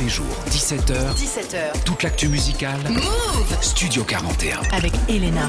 les jours, 17h. 17h. Toute l'actu musicale. Move Studio 41. avec Elena.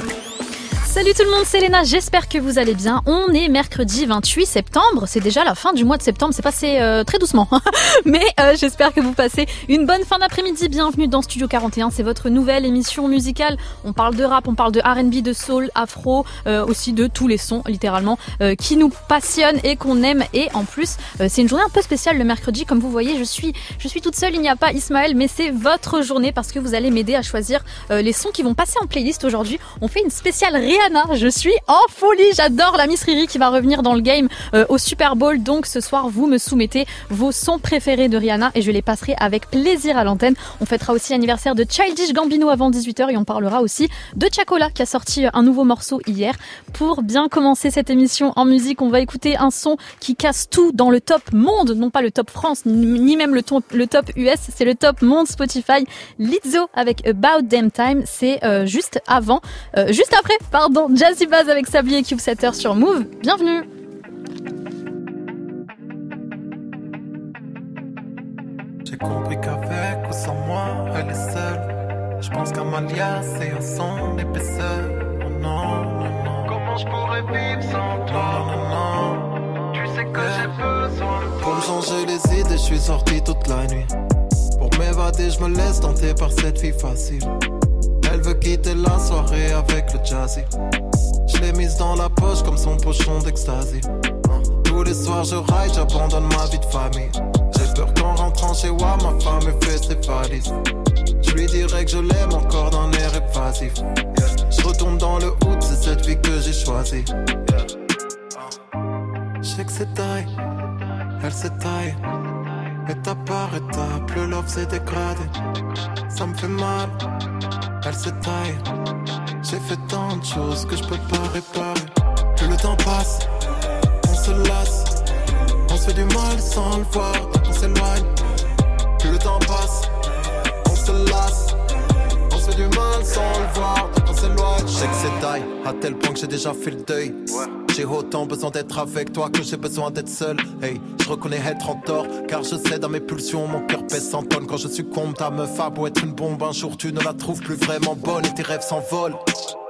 Salut tout le monde, c'est Léna, j'espère que vous allez bien. On est mercredi 28 septembre, c'est déjà la fin du mois de septembre, c'est passé euh, très doucement. Mais euh, j'espère que vous passez une bonne fin d'après-midi. Bienvenue dans Studio 41, c'est votre nouvelle émission musicale. On parle de rap, on parle de R&B, de soul, afro, euh, aussi de tous les sons littéralement euh, qui nous passionnent et qu'on aime. Et en plus, euh, c'est une journée un peu spéciale le mercredi. Comme vous voyez, je suis, je suis toute seule, il n'y a pas Ismaël, mais c'est votre journée parce que vous allez m'aider à choisir euh, les sons qui vont passer en playlist aujourd'hui. On fait une spéciale Rihanna. Je suis en folie. J'adore la Miss Riri qui va revenir dans le game euh, au Super Bowl. Donc ce soir, vous me soumettez vos sons préférés de Rihanna et je les passerai avec plaisir à l'antenne. On fêtera aussi l'anniversaire de Childish Gambino avant 18h et on parlera aussi de Chacola qui a sorti euh, un nouveau morceau hier. Pour bien commencer cette émission en musique, on va écouter un son qui casse tout dans le top monde, non pas le top France, ni même le, ton- le top US, c'est le top monde Spotify. Lizzo avec About Damn Time, c'est euh, juste avant, euh, juste après, pardon, Jazzy Bass avec Sablier et Cube 7 sur Move. Bienvenue. J'ai compris qu'avec ou sans moi, elle est seule. Je pense qu'Amalia, c'est à son épaisseur. Oh non, non, non. Comment je pourrais vivre sans toi? Non, non, non. Tu sais que j'ai besoin de toi. Pour me changer les idées, je suis sorti toute la nuit. Pour m'évader, je me laisse tenter par cette fille facile. Elle veut quitter la soirée avec le jazzy. Je l'ai mise dans la poche comme son pochon d'ecstasy. Hein. Tous les soirs je raille, j'abandonne ma vie de famille. J'ai peur qu'en rentrant chez moi, ma femme ait fait ses valises. Je lui dirais que je l'aime encore d'un air évasif. Je retourne dans le hood, c'est cette vie que j'ai choisie. Je sais que c'est taille, elle s'est taille. Étape par étape, le love s'est dégradé. Ça me fait mal, elle s'est taille. J'ai fait tant de choses que je peux pas réparer. Plus le temps passe, on se lasse. On se fait du mal sans le voir, on s'éloigne. Plus le temps passe, on se lasse. On se fait du mal sans le voir, on s'éloigne. Je sais que c'est taille, à tel point que j'ai déjà fait le deuil. J'ai autant besoin d'être avec toi que j'ai besoin d'être seul. Hey, je reconnais être en tort, car je sais dans mes pulsions, mon cœur pèse 100 tonnes. Quand je succombe, ta meuf a beau être une bombe, un jour tu ne la trouves plus vraiment bonne et tes rêves s'envolent.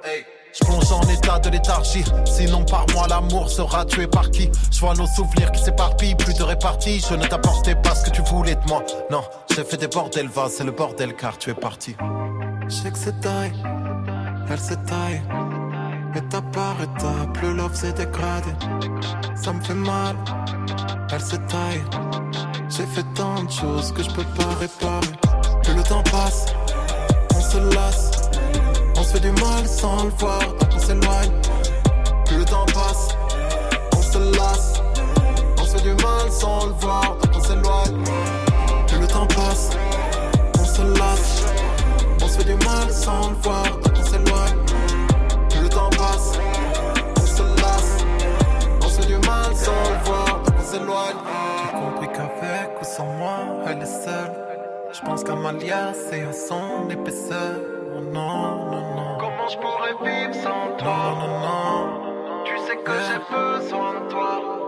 Hey. Je plonge en état de léthargie, sinon par moi l'amour sera tué par qui? Je vois nos souvenirs qui s'éparpillent, plus de répartie. Je ne t'apportais pas ce que tu voulais de moi. Non, j'ai fait des bordels, va, c'est le bordel car tu es parti. Je sais que c'est taille, elle s'est taille. Étape par étape, le love s'est dégradé. Ça me fait mal, elle s'est taille. J'ai fait tant de choses que je peux pas réparer. Plus le temps passe, on se lasse. On se fait du mal sans le voir, on s'éloigne. Plus le temps passe, on se lasse. On se fait du mal sans le voir, on s'éloigne. Plus le temps passe, on se lasse. On se fait du mal sans le voir, qu'Amalia, c'est à son épaisseur. Oh non, non, non. Comment je pourrais vivre sans toi? Non, non, non. Tu sais que j'ai besoin de toi.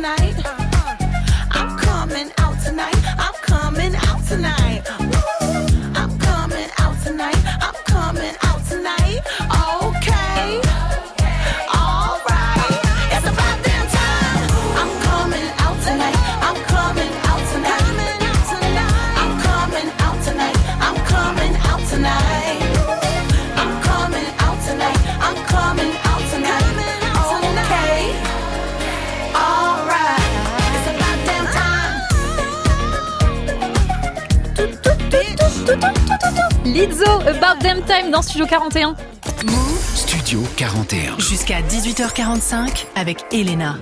night. Lizzo, About Them Time dans Studio 41. Studio 41. Jusqu'à 18h45 avec Elena.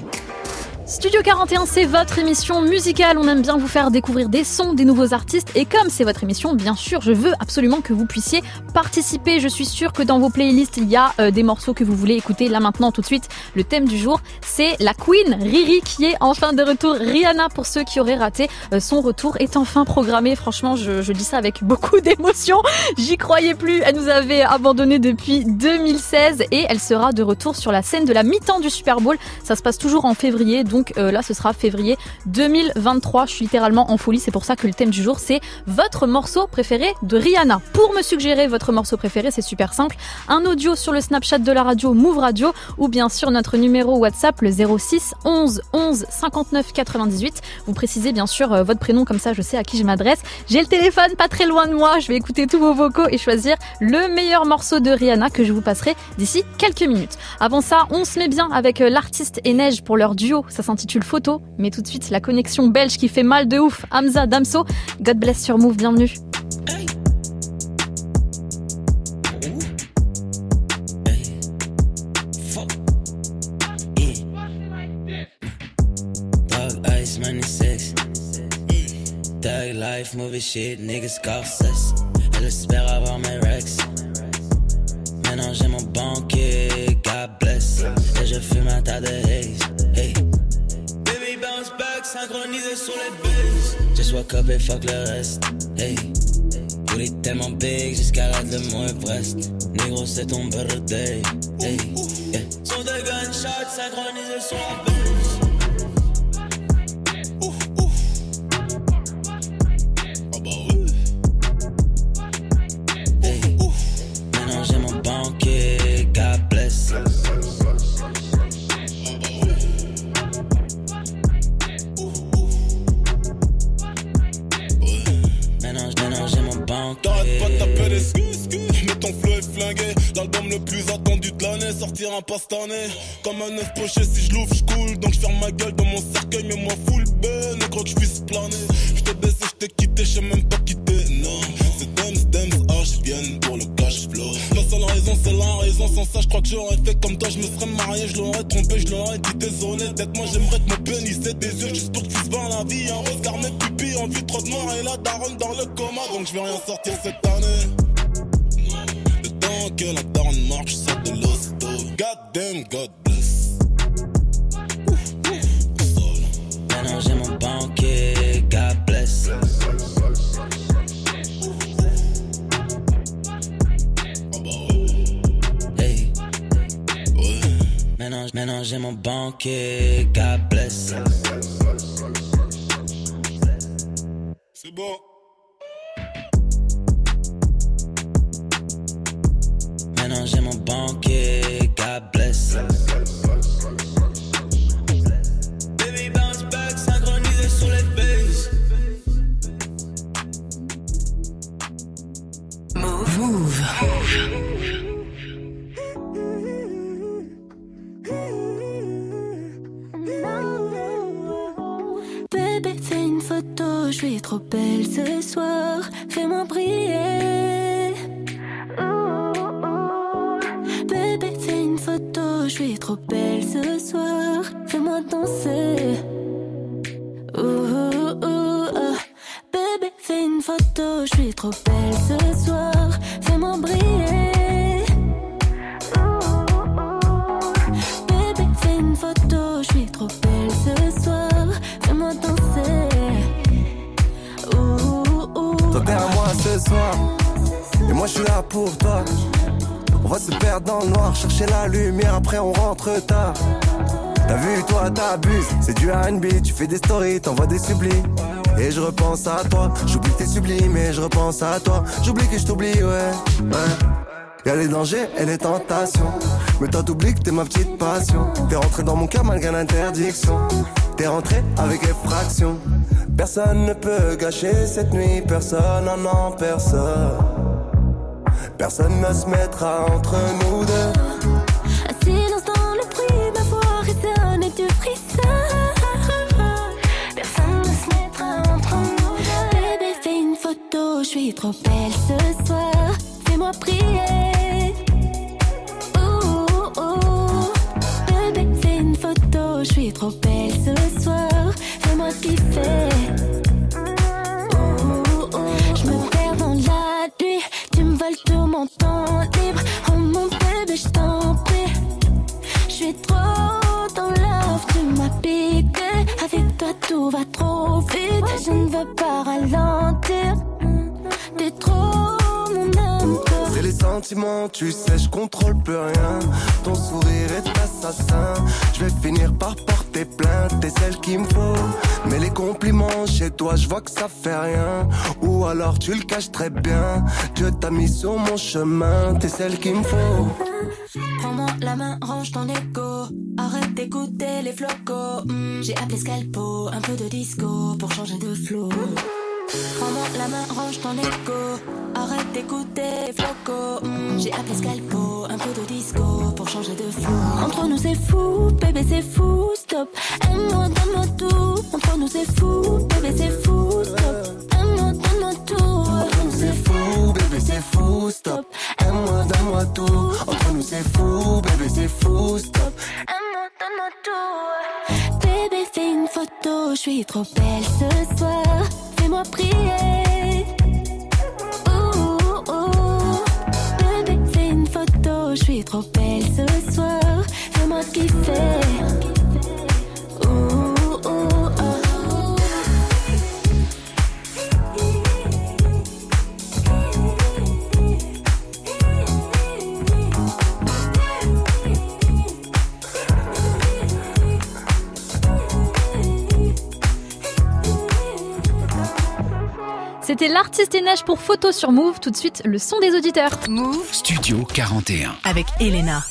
Studio 41, c'est votre émission musicale. On aime bien vous faire découvrir des sons, des nouveaux artistes. Et comme c'est votre émission, bien sûr, je veux absolument que vous puissiez participer. Je suis sûre que dans vos playlists, il y a euh, des morceaux que vous voulez écouter là maintenant tout de suite. Le thème du jour, c'est la Queen Riri qui est enfin de retour. Rihanna, pour ceux qui auraient raté euh, son retour, est enfin programmé. Franchement, je, je dis ça avec beaucoup d'émotion. J'y croyais plus. Elle nous avait abandonné depuis 2016 et elle sera de retour sur la scène de la mi-temps du Super Bowl. Ça se passe toujours en février, donc euh, là ce sera février 2023. Je suis littéralement en folie, c'est pour ça que le thème du jour c'est votre morceau préféré de Rihanna. Pour me suggérer votre morceau préféré, c'est super simple. Un audio sur le Snapchat de la radio Move Radio ou bien sûr notre numéro WhatsApp le 06 11 11 59 98. Vous précisez bien sûr euh, votre prénom comme ça je sais à qui je m'adresse. J'ai le téléphone pas très loin de moi, je vais écouter tous vos vocaux et choisir le meilleur morceau de Rihanna que je vous passerai d'ici quelques minutes. Avant ça, on se met bien avec euh, l'artiste et Neige pour leur duo, ça Photo, mais tout de suite la connexion belge qui fait mal de ouf, Hamza Damso, God bless sur Move, bienvenue. Synchronisé sur les. Just woke up et fuck le reste. Hey. Booty tellement big jusqu'à la de mon Everest. Négro, c'est ton birthday. Hey. Son de gunshots synchronisés sur la base. L'album le plus attendu de l'année sortira pas cette année. Comme un œuf poché, si je l'ouvre, je coule. Donc je ferme ma gueule dans mon cercueil, mais moi full ben. Et quand je puisse planer, je t'ai baissé, je t'ai quitté, je même pas quitter. Non, c'est Dems, Dems, H viennent pour le cash flow. La seule raison, c'est la raison. Sans ça, je crois que j'aurais fait comme toi. Je me serais marié, je l'aurais trompé, je l'aurais dit désolé. D'être moi, j'aimerais que mon bénissait des yeux juste pour que tu voir la vie. Un regard, mes pupilles, envie trop de mort et la daronne dans le coma. Donc je vais rien sortir cette année. Que la daronne marche, ça de l'hosto. God damn, God bless. J'ai mon banquier, God bless. Hey. Maintenant, maintenant j'ai mon banquier, God bless. C'est bon. C'est du R&B Tu fais des stories T'envoies des sublimes Et je repense à toi J'oublie que t'es sublime Et je repense à toi. J'oublie que je t'oublie ouais. Ouais. Y'a les dangers et les tentations. Mais toi t'oublies que t'es ma petite passion. T'es rentré dans mon cœur malgré l'interdiction. T'es rentré avec effraction. Personne ne peut gâcher cette nuit Personne, non, non, personne Personne ne se mettra entre nous deux que ça fait rien. Ou alors tu le caches très bien. Dieu t'a mis sur mon chemin, t'es celle qu'il me faut. Prends-moi la main, range ton ego. Arrête d'écouter les flocos. Hmm, J'ai appelé Scalpo, un peu de disco pour changer de flow. Prends-moi la main, range ton ego. Arrête d'écouter les flocos. Hmm, J'ai appelé Scalpo, un peu de disco Entre nous c'est fou, bébé c'est fou, stop. Aime-moi, donne-moi tout. Entre nous c'est fou, bébé c'est fou, stop. Aime-moi, donne-moi tout. Entre nous c'est Fou, bébé, c'est fou, stop. Aime-moi, donne-moi tout. Entre nous, c'est fou, bébé, c'est fou, stop. Aime-moi, donne-moi tout. Bébé, fais une photo, je suis trop belle ce soir. Fais-moi prier. Je suis trop belle ce soir. Fais-moi kiffer. C'était l'artiste et neige pour photo sur Move. Tout de suite, le son des auditeurs. Move Studio 41. avec Elena.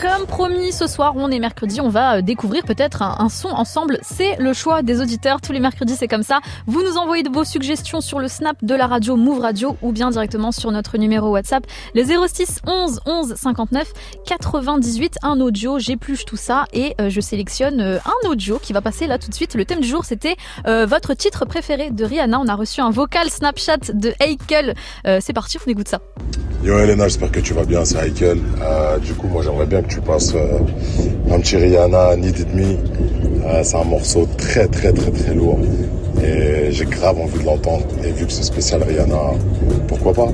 Comme promis, ce soir, on est mercredi, on va euh, découvrir peut-être un, son ensemble. C'est le choix des auditeurs. Tous les mercredis, c'est comme ça. Vous nous envoyez de vos suggestions sur le snap de la radio Move Radio ou bien directement sur notre numéro WhatsApp, le 06 11 11 59 98. Un audio, j'épluche tout ça et euh, je sélectionne euh, un audio qui va passer là tout de suite. Le thème du jour, c'était votre titre préféré de Rihanna. On a reçu un vocal Snapchat de Heikel. C'est parti, on écoute ça. Yo Elena, j'espère que tu vas bien, c'est Heikel. Du coup, moi j'aimerais bien que tu passes euh, un petit Rihanna, Need It Me. C'est un morceau très très très très lourd. Et j'ai grave envie de l'entendre. Et vu que c'est spécial Rihanna, pourquoi pas?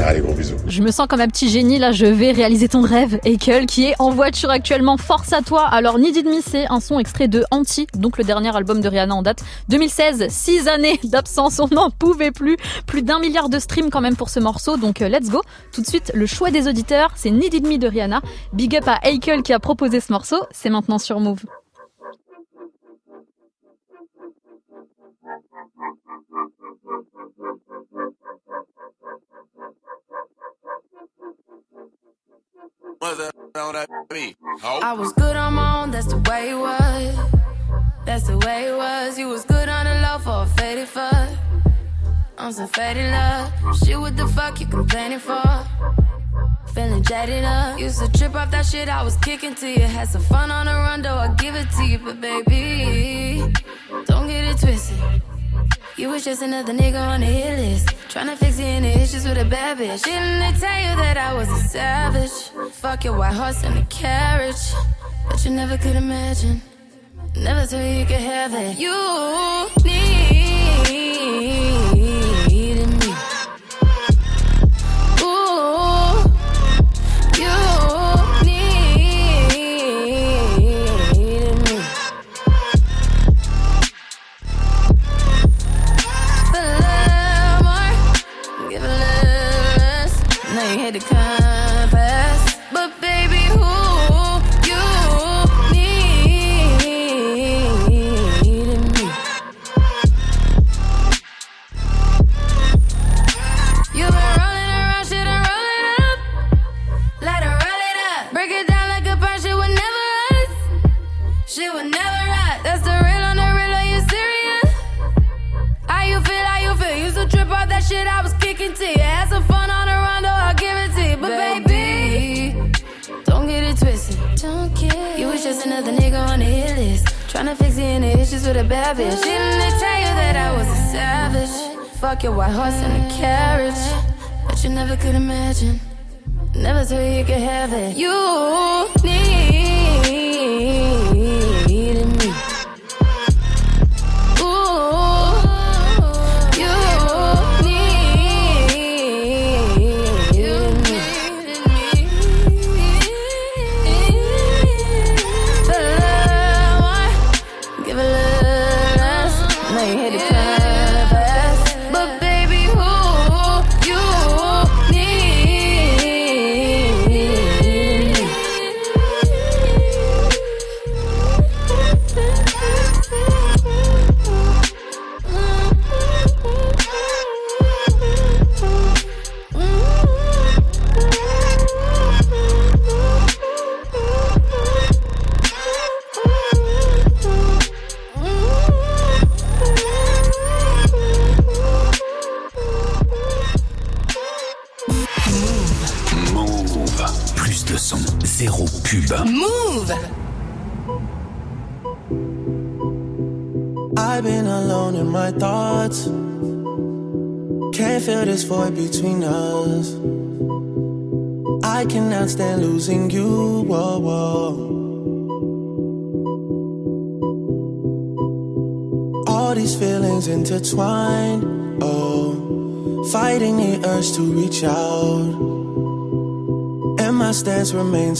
Allez, gros bisous. Je me sens comme un petit génie là, je vais réaliser ton rêve, Eikel, qui est en voiture actuellement. Force à toi. Alors, It Me, c'est un son extrait de Anti, donc le dernier album de Rihanna en date 2016. Six années d'absence, on n'en pouvait plus. Plus d'un milliard de streams quand même pour ce morceau, donc euh, let's go. Tout de suite, le choix des auditeurs, c'est Need It Me de Rihanna. Big up à Eikel qui a proposé ce morceau, c'est maintenant sur Move. I was good on my own, that's the way it was. That's the way it was. You was good on the low for a faded fuck. On some faded love. Shit, what the fuck you complaining for? Feeling jaded up. Used to trip off that shit I was kicking to you. Had some fun on the run, though I give it to you. But baby, don't get it twisted. You was just another nigga on the hit list. Tryna fix any issues with a bad bitch. Didn't they tell you that I was a savage? Fuck your white horse and a carriage. But you never could imagine. Never thought you could have it. You needed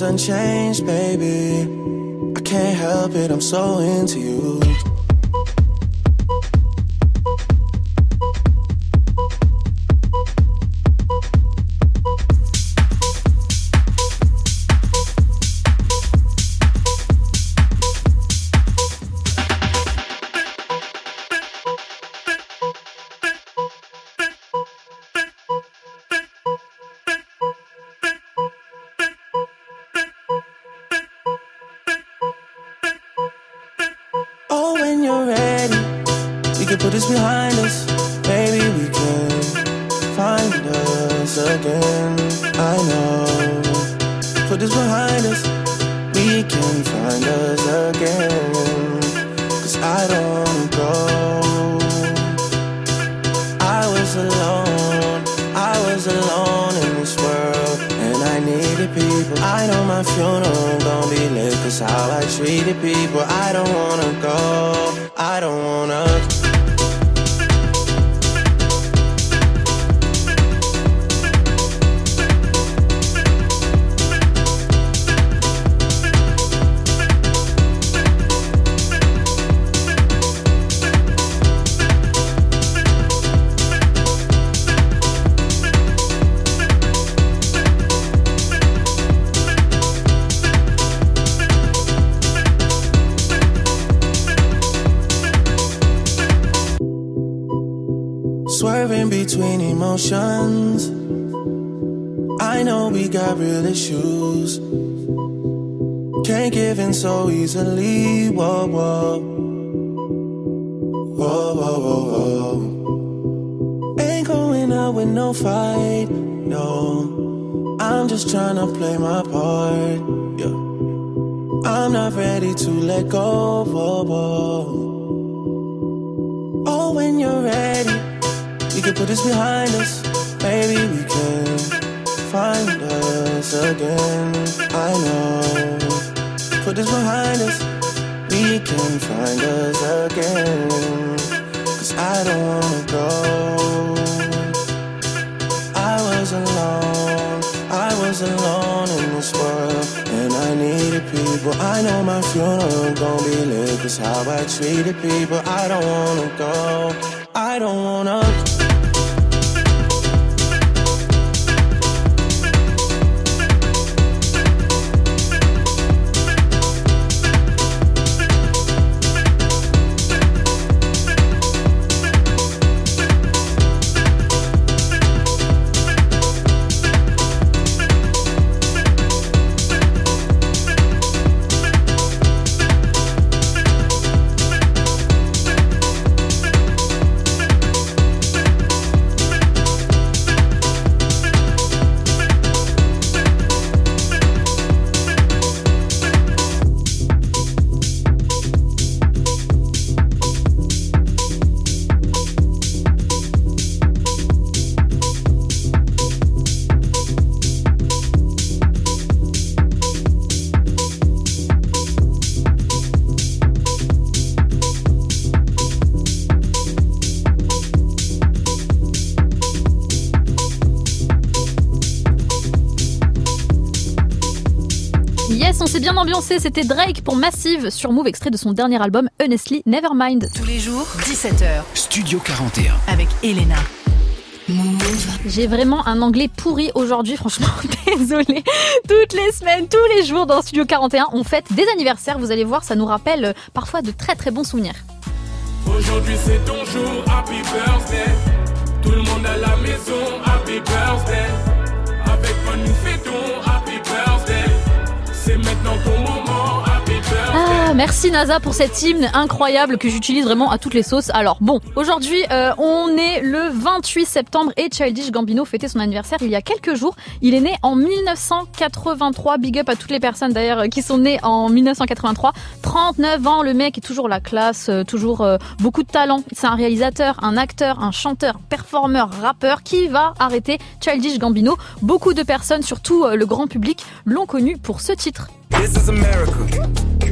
深浅。Can put this behind us. Maybe we can find us again. I know. Put this behind us, we can find us again. Cause I don't go. I was alone, I was alone in this world. And I needed people. I know my funeral gon' be lit. Cause how I treated people. I don't wanna go. I don't wanna. In so easily. Whoa, whoa. Whoa, whoa, whoa, whoa. Ain't going out with no fight. No. I'm just trying to play my part. Yeah. I'm not ready to let go. Whoa, whoa. Oh, when you're ready, we can put this behind us. Maybe we can find us again. Put this behind us. We can find us again. Cause I don't wanna go. I was alone. I was alone in this world. And I needed people. I know my funeral gon' be lit. Cause how I treated people. I don't wanna go. I don't wanna ambiancé, c'était Drake pour Massive sur Move, extrait de son dernier album Honestly Nevermind. Tous les jours, 17h, Studio 41. avec Elena. Move. J'ai vraiment un anglais pourri aujourd'hui, franchement, désolé. Toutes les semaines, tous les jours dans Studio 41, on fête des anniversaires, vous allez voir, ça nous rappelle euh, parfois de très très bons souvenirs. Aujourd'hui c'est ton jour, happy birthday. Tout le monde à la maison, happy birthday. Avec moi nous fêtons, happy birthday. C'est maintenant Merci NASA pour cet hymne incroyable que j'utilise vraiment à toutes les sauces. Alors bon, aujourd'hui euh, on est le 28 septembre et Childish Gambino fêtait son anniversaire il y a quelques jours. Il est né en 1983. Big up à toutes les personnes d'ailleurs euh, qui sont nées en 1983. 39 ans, le mec est toujours la classe, euh, toujours beaucoup de talent. C'est un réalisateur, un acteur, un chanteur, performeur, rappeur qui va arrêter Childish Gambino. Beaucoup de personnes, surtout le grand public, l'ont connu pour ce titre. This is America.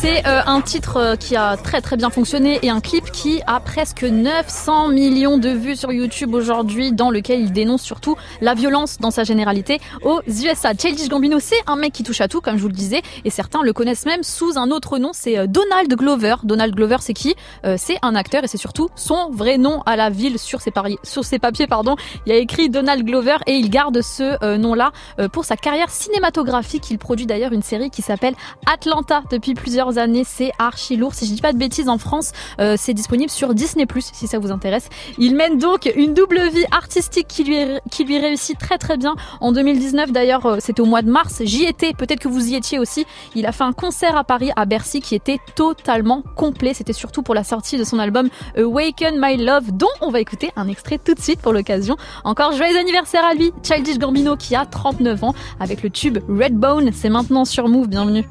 C'est euh, un titre euh, qui a très très bien fonctionné et un clip qui a presque 900 millions de vues sur YouTube aujourd'hui dans lequel il dénonce surtout la violence dans sa généralité aux USA. Childish Gambino, c'est un mec qui touche à tout comme je vous le disais et certains le connaissent même sous un autre nom, c'est euh, Donald Glover. Donald Glover, c'est qui? C'est un acteur et c'est surtout son vrai nom à la ville sur ses, pari- sur ses papiers. Pardon. Il y a écrit Donald Glover et il garde ce nom-là pour sa carrière cinématographique. Il produit d'ailleurs une série qui s'appelle Atlanta depuis plusieurs années. C'est archi lourd. Si je dis pas de bêtises, en France, euh, c'est disponible sur Disney+, si ça vous intéresse. Il mène donc une double vie artistique qui lui, qui lui réussit très très bien. En 2019, d'ailleurs, euh, c'était au mois de mars. J'y étais. Peut-être que vous y étiez aussi. Il a fait un concert à Paris, à Bercy, qui était totalement complet. C'était surtout pour la sortie de son album Awaken My Love, dont on va écouter un extrait tout de suite pour l'occasion. Encore joyeux anniversaire à lui, Childish Gambino, qui a 39 ans, avec le tube Redbone. C'est maintenant sur Move. Bienvenue.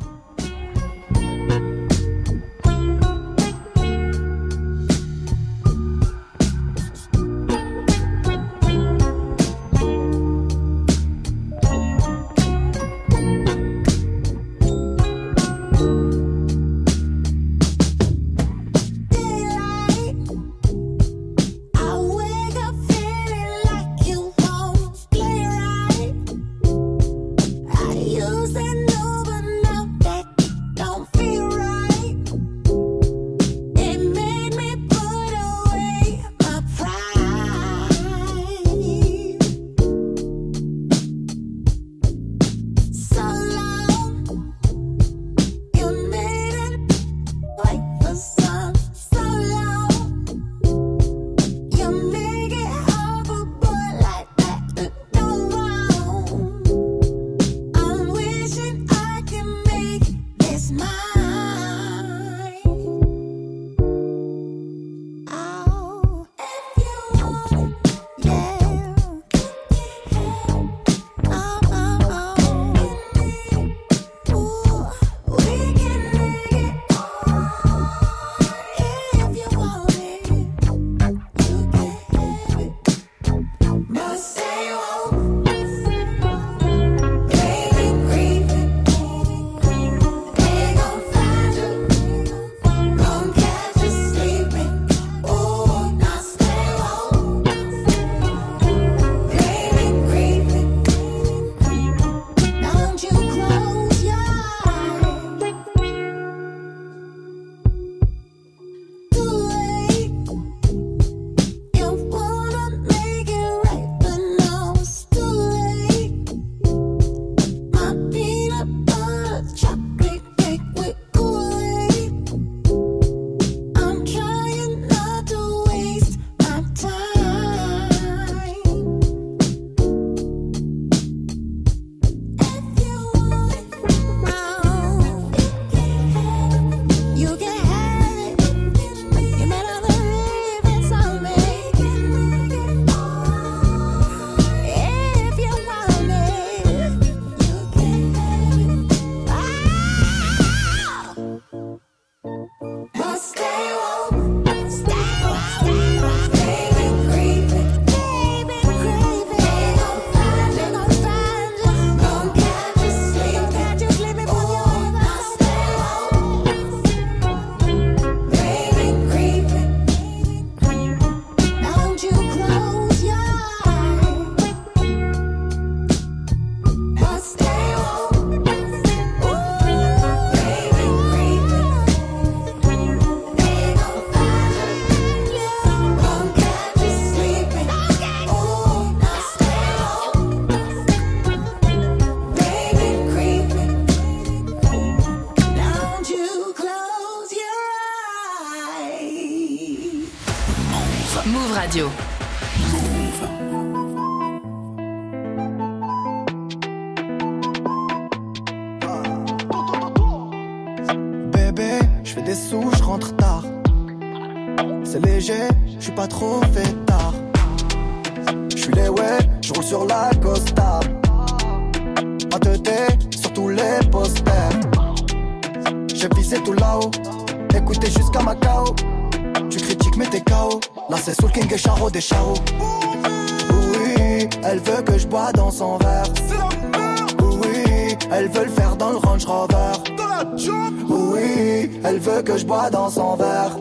Que je bois dans son verre.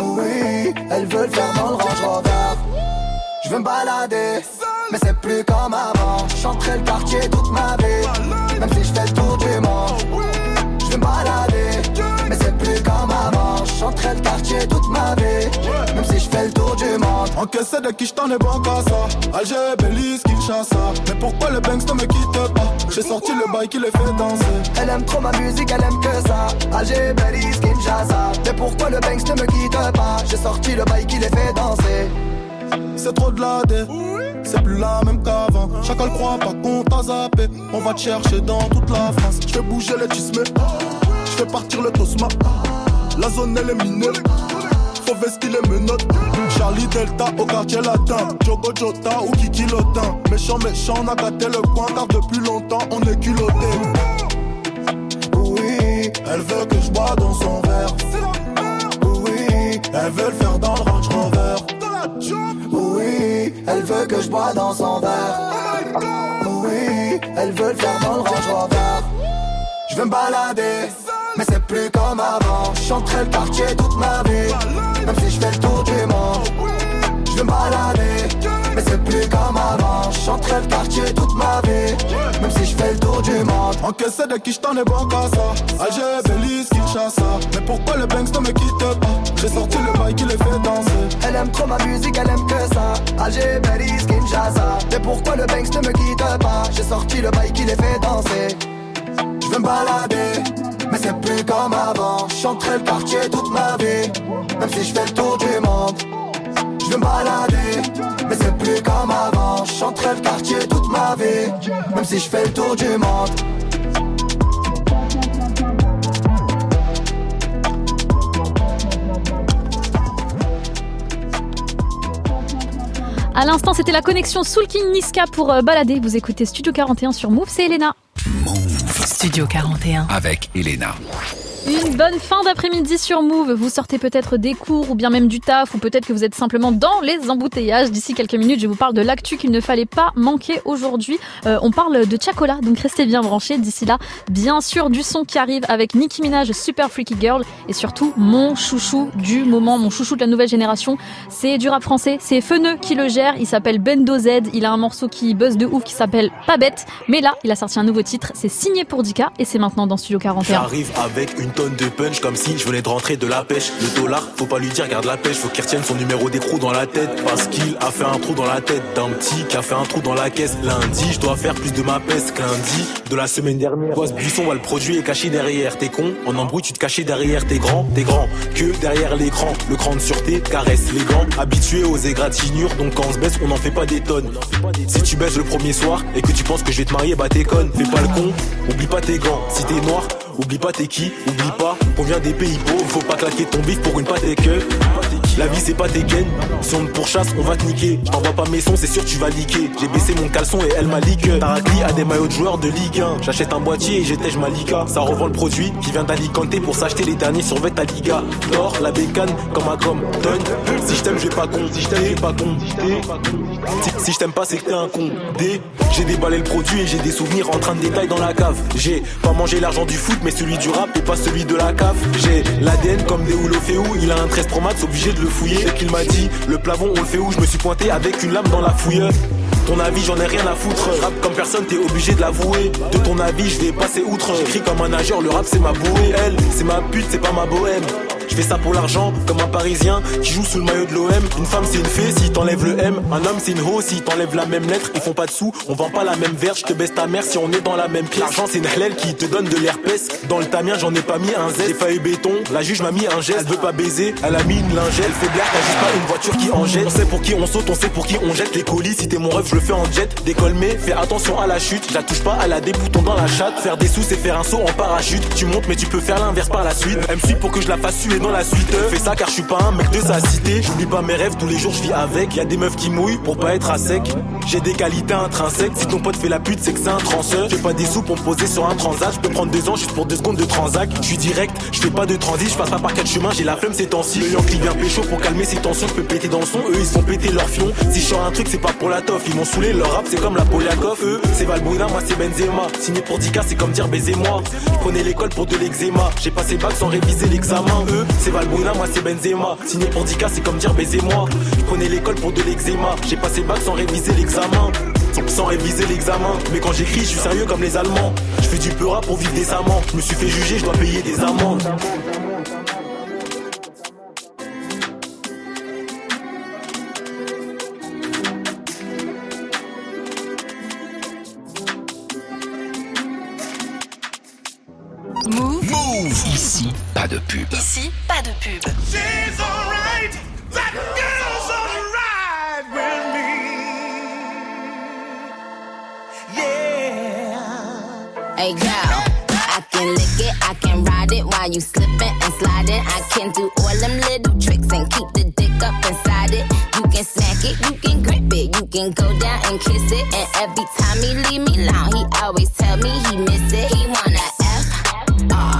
Oui, elle veut le faire dans le Range Rover. Je veux me balader, mais c'est plus comme avant. Chanterai le quartier toute ma vie, même si je fais le tour du monde. Je veux me balader, mais c'est plus comme avant. Chanterai le quartier toute ma vie, même si je fais le tour du monde. Encaissé de qui j't'en ai bon ça. Alger, Belize, Kinshasa. Mais pourquoi le Banks ne me quitte pas? J'ai sorti le bail qui les fait danser. Elle aime trop ma musique, elle aime que ça. Alger, Belize, Kinshasa. Mais pourquoi le Banks ne me quitte pas? J'ai sorti le bail qui les fait danser. C'est trop de la dé, c'est plus la même qu'avant. Chacun le croit pas qu'on t'a zappé. On va te chercher dans toute la France. Je fais bouger les tismes, je fais partir le tosma. La zone elle est minée, faut vestir les menottes. Charlie Delta au quartier latin, Jogo Jota ou Kiki Lotin. Méchant, méchant, on a gâté le coin car depuis longtemps on est culotté. Oui, elle veut que je bois dans son verre. Oui, elle veut le faire dans le Range Rover. Oui, elle veut que je bois dans son verre. Oui, elle veut le faire dans le Range Rover. Je veux me balader, mais c'est plus comme avant. Chanterai le quartier toute ma vie, même si je fais le tour du monde. Je veux me balader, mais c'est plus comme avant. Chanterai le quartier toute ma vie, même si je fais le tour du monde. Encaissé de qui j't'en ai bon qu'à ça. Alger, Belize, Kinshasa. Mais pourquoi le Banks ne me quitte pas? J'ai sorti le bail qui les fait danser. Elle aime trop ma musique, elle aime que ça. Alger, Belize, Kinshasa. Mais pourquoi le Banks ne me quitte pas? J'ai sorti le bail qui les fait danser. Je veux me balader, mais c'est plus comme avant. Chanterai le quartier toute ma vie, même si je fais le tour du monde. Je veux me balader, mais c'est plus comme avant. Chanterai le quartier toute ma vie, même si je fais le tour du monde. À l'instant, c'était la connexion Soul King Niska pour euh, balader. Vous écoutez Studio 41 sur Move, c'est Elena. Studio 41. Avec Elena. Une bonne fin d'après-midi sur Move. Vous sortez peut-être des cours ou bien même du taf ou peut-être que vous êtes simplement dans les embouteillages. D'ici quelques minutes, je vous parle de l'actu qu'il ne fallait pas manquer aujourd'hui. Euh, on parle de Chacola, donc restez bien branchés. D'ici là, bien sûr, du son qui arrive avec Nicki Minaj, Super Freaky Girl et surtout mon chouchou du moment, mon chouchou de la nouvelle génération. C'est du rap français, c'est Feneux qui le gère. Il s'appelle Bendo Z. Il a un morceau qui buzz de ouf qui s'appelle Pas bête. Mais là, il a sorti un nouveau titre. C'est signé pour Dika et c'est maintenant dans Studio 41. J'arrive avec une tonne de punch comme si je venais de rentrer de la pêche. Le dollar, faut pas lui dire garde la pêche, faut qu'il retienne son numéro d'écrou dans la tête. Parce qu'il a fait un trou dans la tête d'un petit qui a fait un trou dans la caisse. Lundi, je dois faire plus de ma peste que lundi de la semaine dernière. Toi, ce buisson, va le produit est caché derrière. T'es con, en embrouille, tu te cachais derrière. T'es grand, t'es grand, que derrière l'écran. Le cran de sûreté caresse les gants. Habitué aux égratignures, donc quand on se baisse, on n'en fait pas des tonnes. Si tu baisses le premier soir et que tu penses que je vais te marier, bah t'es conne. Fais pas le con, oublie pas tes gants. Si t'es noir, Oublie pas t'es qui, oublie qu'on vient des pays pauvres, faut pas claquer ton bif pour une pâte et que La vie c'est pas tes gains, si on te pourchasse on va te niquer. Je t'envoie pas mes sons, c'est sûr tu vas liquer. J'ai baissé mon caleçon et elle m'a liqué. Tarakli a des maillots de joueurs de Ligue 1 J'achète un boîtier et j'étège ma Liga Ça revend le produit qui vient d'Alicante pour s'acheter les derniers survêt ta Liga Nord, la bécane comme un com Donne, si je t'aime pas con, si je t'aime pas con. Si, je t'aime pas c'est que t'es un con. D, j'ai déballé le produit et j'ai des souvenirs en train de détail dans la cave. J'ai pas mangé l'argent du foot mais celui du rap et pas celui de la cave. J'ai l'ADN comme des Féou, il a un 13 Pro Max, obligé de le C'est qu'il m'a dit, le plafond on le fait où? Je me suis pointé avec une lame dans la fouille. Ton avis, j'en ai rien à foutre. Rap comme personne, t'es obligé de l'avouer. De ton avis, je vais passer outre. J'écris comme un nageur, le rap c'est ma bouée. Elle, c'est ma pute, c'est pas ma bohème. Je fais ça pour l'argent, comme un parisien qui joue sous le maillot de l'OM. Une femme c'est une fée si t'enlèves le M. Un homme c'est une ho si t'enlèves la même lettre. Ils font pas de sous, on vend pas la même verre. Je te baisse ta mère si on est dans la même pièce. L'argent c'est une halal qui te donne de l'herpès. Dans le tamien j'en ai pas mis un Z. J'ai failli béton, la juge m'a mis un geste. Elle veut pas baiser, elle a mis une lingette. Elle fait blague, t'as juste pas une voiture qui en jette. On sait pour qui on saute, on sait pour qui on jette les colis. Si t'es mon rêve, je le fais en jet. Décolle mais fais attention à la chute. Je la touche pas, elle a des boutons dans la chatte. Faire des sous c'est faire un saut en parachute. Tu montes mais tu peux faire l'inverse par la suite. Elle me suit pour que je la fasse suer dans la suite. Fais ça car je suis pas un mec de sa cité. J'oublie pas mes rêves, tous les jours je vis avec. Y a des meufs qui mouillent pour pas être à sec. J'ai des qualités intrinsèques. Si ton pote fait la pute, c'est que c'est un transeur. J'ai pas des sous pour me poser sur un transat. Je peux prendre deux ans juste pour deux secondes de transac. Je suis direct, je fais pas de transit, je passe pas par quatre chemins, j'ai la flemme ces temps-ci. Le Yankee vient pécho pour calmer ses tensions, je peux péter dans le son. Eux ils se font péter leur fion. Si je un truc, c'est pas pour la toffe. Ils m'ont saoulé, leur rap c'est comme la Poliakov. Eux, c'est Valbuena, moi c'est Benzema. Signé pour 10K, c'est comme dire baisez-moi. Je prenais l'école pour de l'eczéma. J'ai passé bac sans réviser l'examen. Eux, c'est Valbuena, moi c'est Benzema. Signé pour 10K, c'est comme dire baisez-moi. Je prenais l'école pour de l'eczéma. J'ai passé bac sans réviser l'examen. Sans réviser l'examen. Mais quand j'écris, je suis sérieux comme les Allemands. Je fais du peur pour vivre décemment. Je me suis fait juger, je dois payer des amendes. Pas de pub. Ici, pas de pub. She's alright. That girl's alright with me. Yeah. Hey girl, I can lick it, I can ride it while you slipping and sliding. I can do all them little tricks and keep the dick up inside it. You can smack it, you can grip it, you can go down and kiss it. And every time he leave me alone, he always tell me he miss it. He wanna F R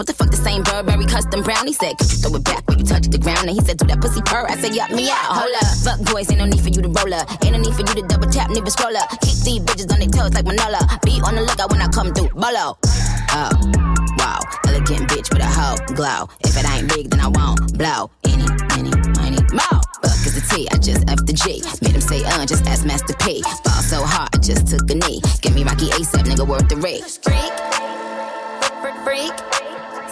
What the fuck the same Burberry custom brown? He said, throw it back when you touch the ground? And he said, do that pussy purr. I said, yup me out. Hold up, fuck boys, ain't no need for you to roll up. Ain't no need for you to double tap, never scroll up. Keep these bitches on their toes like Manola. Be on the lookout when I come through. Bolo. Oh, wow, elegant bitch with a hoe glow. If it ain't big, then I won't blow. Any, any, money, mo. Fuck is the T, I just F the G. Made him say, uh, just ask Master P. Ball so hard, I just took a knee. Give me Rocky ASAP, nigga, worth the rate. Freak, freak, freak.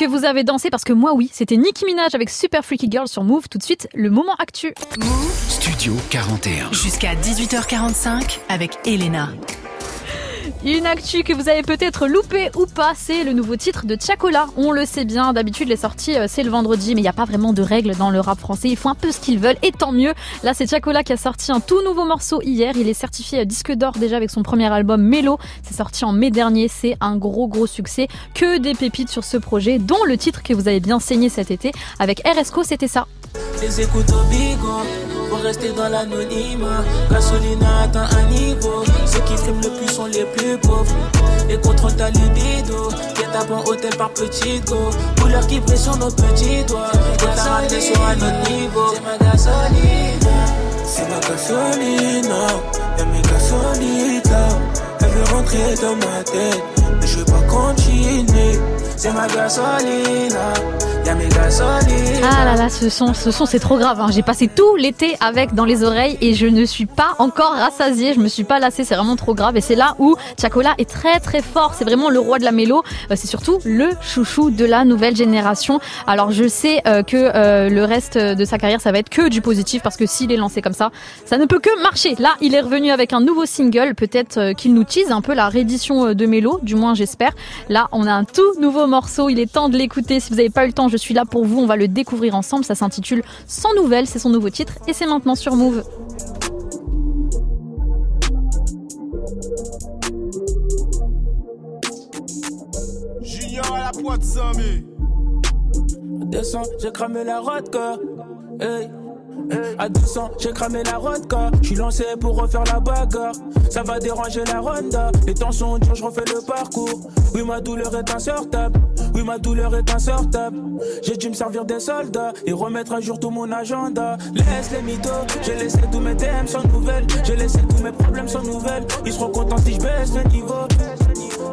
Que vous avez dansé parce que moi oui, c'était Nicki Minaj avec Super Freaky Girl sur Move. Tout de suite, le moment actu. Studio 41. Jusqu'à 18h45 avec Elena. Une actu que vous avez peut-être loupé ou pas, c'est le nouveau titre de Chacola. On le sait bien, d'habitude les sorties euh, c'est le vendredi, mais il n'y a pas vraiment de règles dans le rap français. Ils font un peu ce qu'ils veulent et tant mieux. Là c'est Chacola qui a sorti un tout nouveau morceau hier. Il est certifié disque d'or déjà avec son premier album Mélo. C'est sorti en mai dernier. C'est un gros gros succès. Que des pépites sur ce projet, dont le titre que vous avez bien saigné cet été avec RSCO, c'était ça. Les écoutes au atteint. Ceux qui fument le plus sont les plus pauvres. Et contrôle ta libido. À bon hôtel par petit go. Couleur qui brille sur nos petits doigts. Et ramené sur un autre niveau. C'est ma gasoline. C'est ma gasolina, y'a mes gasolitas. Elle veut rentrer dans ma tête, mais je veux pas continuer. C'est ma gasolina, y'a mes gasolinas. Ah là là, ce son, ce son c'est trop grave. hein. J'ai passé tout l'été avec dans les oreilles et je ne suis pas encore rassasiée. Je me suis pas lassée. C'est vraiment trop grave. Et c'est là où Chacola est très très fort. C'est vraiment le roi de la mélo. Euh, C'est surtout le chouchou de la nouvelle génération. Alors je sais euh, que euh, le reste de sa carrière ça va être que du positif parce que s'il est lancé comme ça, ça ne peut que marcher. Là, il est revenu avec un nouveau single. Peut-être qu'il nous tease un peu la réédition euh, de mélo. Du moins j'espère. Là, on a un tout nouveau morceau. Il est temps de l'écouter. Si vous n'avez pas eu le temps, je suis là pour vous. On va le découvrir ensemble. Ça s'intitule Sans nouvelles. C'est son nouveau titre et c'est maintenant sur Move. Junior à la pointe Samé. Descends, j'ai cramé la. Hey. À 200, j'ai cramé la vodka. J'suis lancé pour refaire la bagarre. Ça va déranger la ronda. Les temps sont durs, je refais le parcours. Oui, ma douleur est insortable. Oui, ma douleur est insortable. J'ai dû me servir des soldats et remettre à jour tout mon agenda. Laisse les mythos, j'ai laissé tous mes DM sans nouvelles. J'ai laissé tous mes problèmes sans nouvelles. Ils seront contents si je baisse le niveau.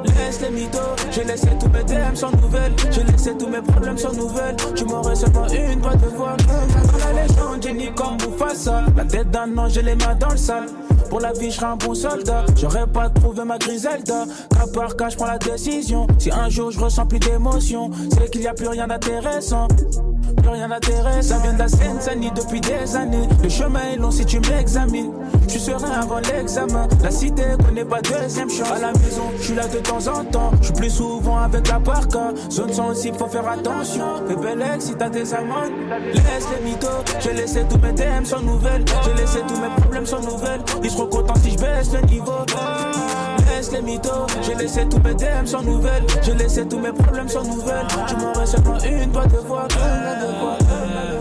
Laisse les mythos, j'ai laissé tous mes DM sans nouvelles. J'ai laissé tous mes problèmes sans nouvelles. Tu m'aurais seulement une boîte de voix. Dans la légende, j'ai ni comme Mufasa. La tête d'un ange, j'ai les mains dans le sale. Pour la vie, je serai un bon soldat. J'aurais pas trouvé ma Griselda. Cas par cas, je prends la décision. Si un jour je ressens plus d'émotion, c'est qu'il y a plus rien d'intéressant. Plus rien d'intéressant. Ça vient de depuis des années. Le chemin est long si tu m'examines. Tu serais avant l'examen. La cité connaît pas deuxième chance. À la maison, je suis là de temps en temps. Je suis plus souvent avec la parka. Zone sensible, faut faire attention. Fais belle si t'as des amants. Laisse les mythos. J'ai laissé tous mes DM sans nouvelles. J'ai laissé tous mes problèmes sans nouvelles. Seront contents si je baisse le niveau. Laisse les mythos. J'ai laissé tous mes DM sans nouvelles. J'ai laissé tous mes problèmes sans nouvelles. Tu m'aurais seulement une boîte de voix.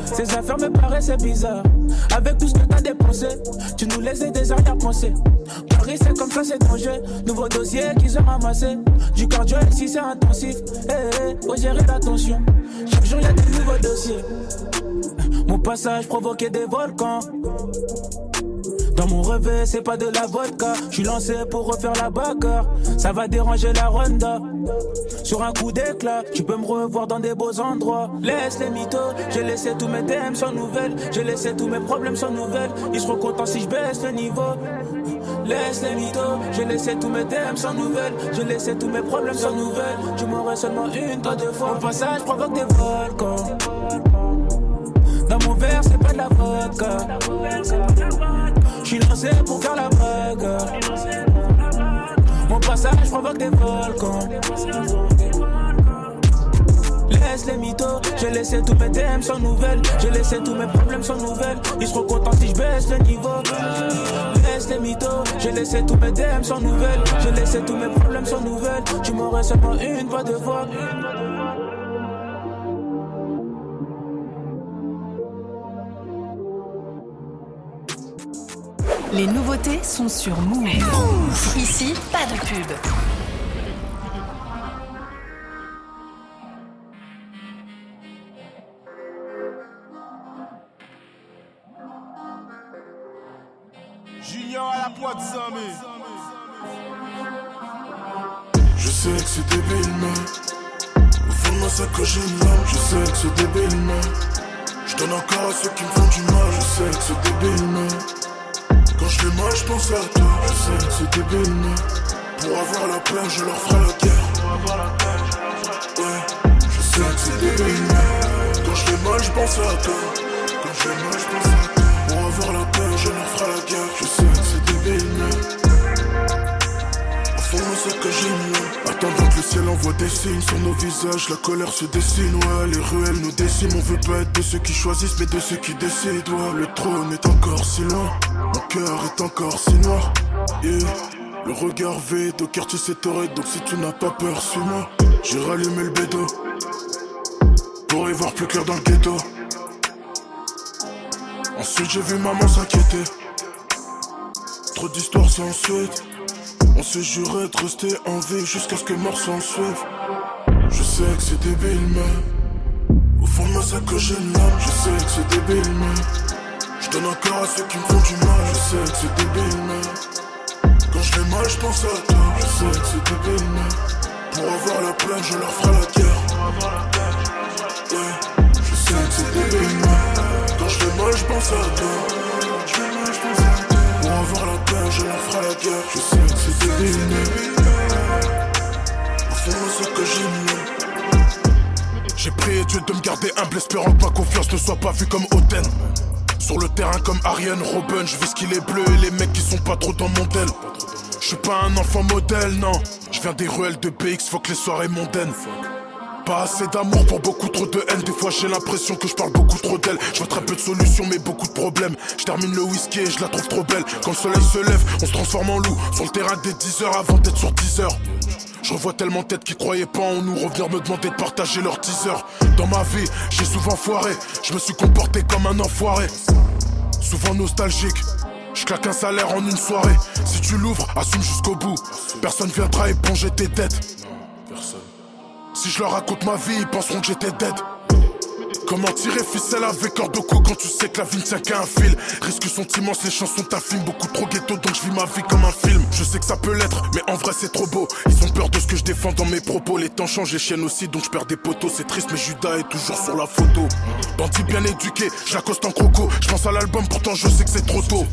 Ces affaires me paraissaient bizarres. Avec tout ce que t'as dépensé, tu nous laissais des arrière-pensées. Paris, c'est comme ça, c'est dangereux. Nouveau dossier qu'ils ont ramassé. Du cardio ici, c'est intensif. Eh, eh, faut gérer l'attention. Chaque jour, y a des nouveaux dossiers. Mon passage provoquait des volcans. Dans mon rêve, c'est pas de la vodka. Je suis lancé pour refaire la bagarre. Ça va déranger la ronda. Sur un coup d'éclat, tu peux me revoir dans des beaux endroits. Laisse les mythos, j'ai laissé tous mes DM sans nouvelles. J'ai laissé tous mes problèmes sans nouvelles. Ils seront contents si je baisse le niveau. Laisse les mythos, j'ai laissé tous mes DM sans nouvelles. J'ai laissé tous mes problèmes sans nouvelles. Tu m'aurais seulement une, toi deux fois. Au passage, provoque des volcans. Dans mon verre, c'est pas de la vodka. Je suis lancé pour faire la bagarre. Mon passage provoque des volcans. Laisse les mythos, j'ai laissé tous mes DM sans nouvelles. J'ai laissé tous mes problèmes sans nouvelles. Ils seront contents si je baisse le niveau. Laisse les mythos, j'ai laissé tous mes DM sans nouvelles. J'ai laissé tous mes problèmes sans nouvelles. Tu m'aurais seulement une voix de voix. Les nouveautés sont sur Move. Ici, pas de pub. Junior à la pointe. Je sais que c'est débile, mais au fond de une lame. Je sais que c'est débile, mais je donne encore à ceux qui me font du mal. Je sais que c'est débile, mais je vais mal, je pense à toi. Je sais que c'est débile, mais pour avoir la paix, je leur ferai la guerre. Ouais, je sais que débile, mais quand je vais mal, je pense à toi. Ciel envoie des signes sur nos visages, la colère se dessine. Ouais, les ruelles nous déciment. On veut pas être de ceux qui choisissent, mais de ceux qui décident. Ouais, le trône est encore si loin. Mon cœur est encore si noir. Le regard vide au quartier c'est torride, donc si tu n'as pas peur, suis-moi. J'ai rallumé le bédo pour y voir plus clair dans le ghetto. Ensuite j'ai vu maman s'inquiéter. Trop d'histoires sans suite. On s'est juré de rester en vie jusqu'à ce que mort s'en suive. Je sais que c'est débile, mais au fond de moi, c'est que j'ai lame. Je sais que c'est débile, mais je donne encore à ceux qui me font du mal. Je sais que c'est débile, mais quand je fais mal, je pense à toi. Je sais que c'est débile, mais pour avoir la plaine, je leur ferai la guerre. Je sais que c'est débile, mais quand je fais mal, je pense à toi. Je leur ferai la guerre. Je sais que c'est au fond, moi, c'est que j'aime. J'ai prié Dieu de me garder humble, espérant que ma confiance ne soit pas vue comme hautaine. Sur le terrain comme Ariane Robin, je vis ce qu'il est bleu et les mecs qui sont pas trop dans mon tel. Je suis pas un enfant modèle, non. Je viens des ruelles de BX, faut que les soirées mondaines. Pas assez d'amour pour beaucoup trop de haine. Des fois j'ai l'impression que je parle beaucoup trop d'elle. Je vois très peu de solutions mais beaucoup de problèmes. Je termine le whisky et je la trouve trop belle. Quand le soleil se lève, on se transforme en loup. Sur le terrain des 10 heures avant d'être sur 10 heures. Je revois tellement de têtes qui croyaient pas en nous revenir me demander de partager leur teaser. Dans ma vie, j'ai souvent foiré. Je me suis comporté comme un enfoiré. Souvent nostalgique. Je claque un salaire en une soirée. Si tu l'ouvres, assume jusqu'au bout. Personne viendra éponger tes dettes. Si je leur raconte ma vie, ils penseront que j'étais dead. Comment tirer ficelle avec cou quand tu sais que la vie ne tient qu'à un fil? Risques sont immenses, les chansons t'affinent beaucoup trop ghetto donc je vis ma vie comme un film. Je sais que ça peut l'être, mais en vrai c'est trop beau. Ils ont peur de ce que je défends dans mes propos. Les temps changent, les chiennes aussi donc je perds des poteaux. C'est triste mais Judas est toujours sur la photo. Bandit bien éduqué, j'accoste en croco. Je pense à l'album pourtant je sais que c'est trop tôt.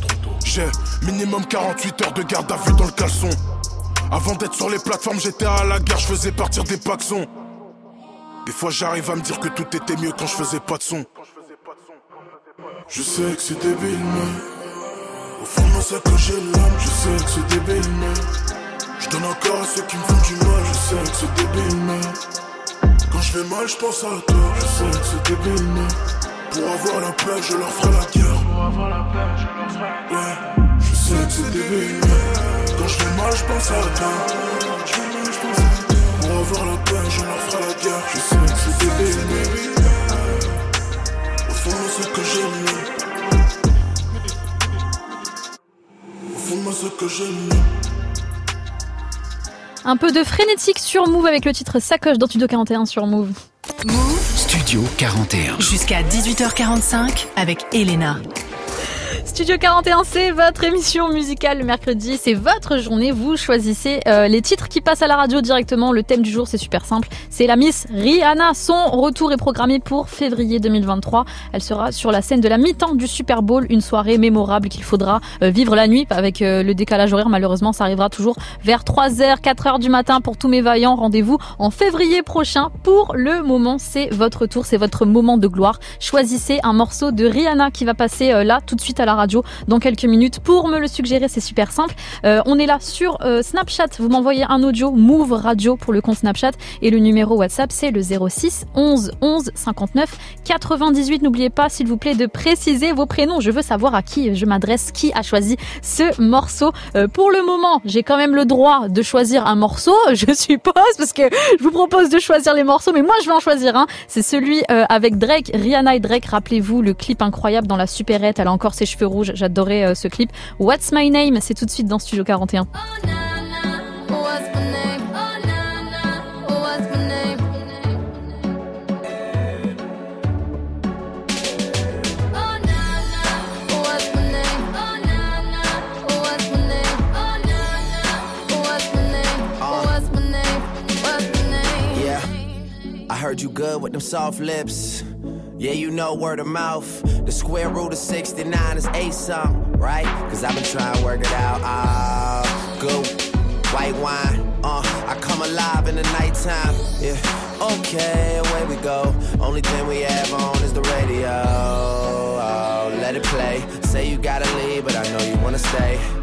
J'ai minimum 48 heures de garde à vue dans le caleçon Avant d'être sur les plateformes j'étais à la gare, je faisais partir des paxons des fois j'arrive à me dire que tout était mieux quand je faisais pas de son. Je sais que c'est débile, mais au fond de c'est que j'ai l'âme. Je sais que c'est débile, mais je donne encore à ceux qui me font du mal. Je sais que c'est débile, mais quand je vais mal, je pense à toi. Je sais que c'est débile, mais pour avoir la paix, je leur ferai la guerre. Pour avoir la paix, je leur ferai. Ouais, je sais que c'est débile, mais quand je vais mal, je pense à toi. Je vais mal, je pense à toi. Pour avoir la paix, je leur ferai la guerre. Je sais que c'est débile, mais au fond, moi, c'est que j'aime mieux. Au fond, moi, c'est que j'aime mieux. Un peu de frénétique sur Move avec le titre Sacoche dans Studio 41 sur Move. Studio 41. Jusqu'à 18h45 avec Elena. Studio 41, c'est votre émission musicale le mercredi, c'est votre journée, vous choisissez euh, les titres qui passent à la radio directement. Le thème du jour, c'est super simple, c'est la Miss Rihanna. Son retour est programmé pour février 2023. Elle sera sur la scène de la mi-temps du Super Bowl, une soirée mémorable qu'il faudra euh, vivre la nuit avec euh, le décalage horaire. Malheureusement, ça arrivera toujours vers 3h, 4h du matin pour tous mes vaillants. Rendez-vous en février prochain. Pour le moment, c'est votre tour, c'est votre moment de gloire. Choisissez un morceau de Rihanna qui va passer euh, là tout de suite à la radio dans quelques minutes. Pour me le suggérer, c'est super simple. Euh, on est là sur euh, Snapchat. Vous m'envoyez un audio Move Radio pour le compte Snapchat et le numéro WhatsApp c'est le 06 11 11 59 98. N'oubliez pas s'il vous plaît de préciser vos prénoms. Je veux savoir à qui je m'adresse, qui a choisi ce morceau. Euh, pour le moment, j'ai quand même le droit de choisir un morceau. Je suppose parce que je vous propose de choisir les morceaux, mais moi je vais en choisir un. C'est celui avec Drake, Rihanna et Drake. Rappelez-vous le clip incroyable dans la supérette. Elle a encore ses cheveux rouges. J'adorais euh, ce clip. What's My Name C'est tout de suite dans Studio 41. What's my name? What's my name? What's my name? What's my name? What's my name? What's my name? What's my name? Yeah. I heard you good with them soft lips. Yeah, you know word of mouth. The square root of 69 is eight something, right? Cause I've been trying to work it out. Ah, good. White wine, uh, I come alive in the nighttime. Yeah, okay, away we go. Only thing we have on is the radio. Oh, let it play. Say you gotta leave, but I know you wanna stay.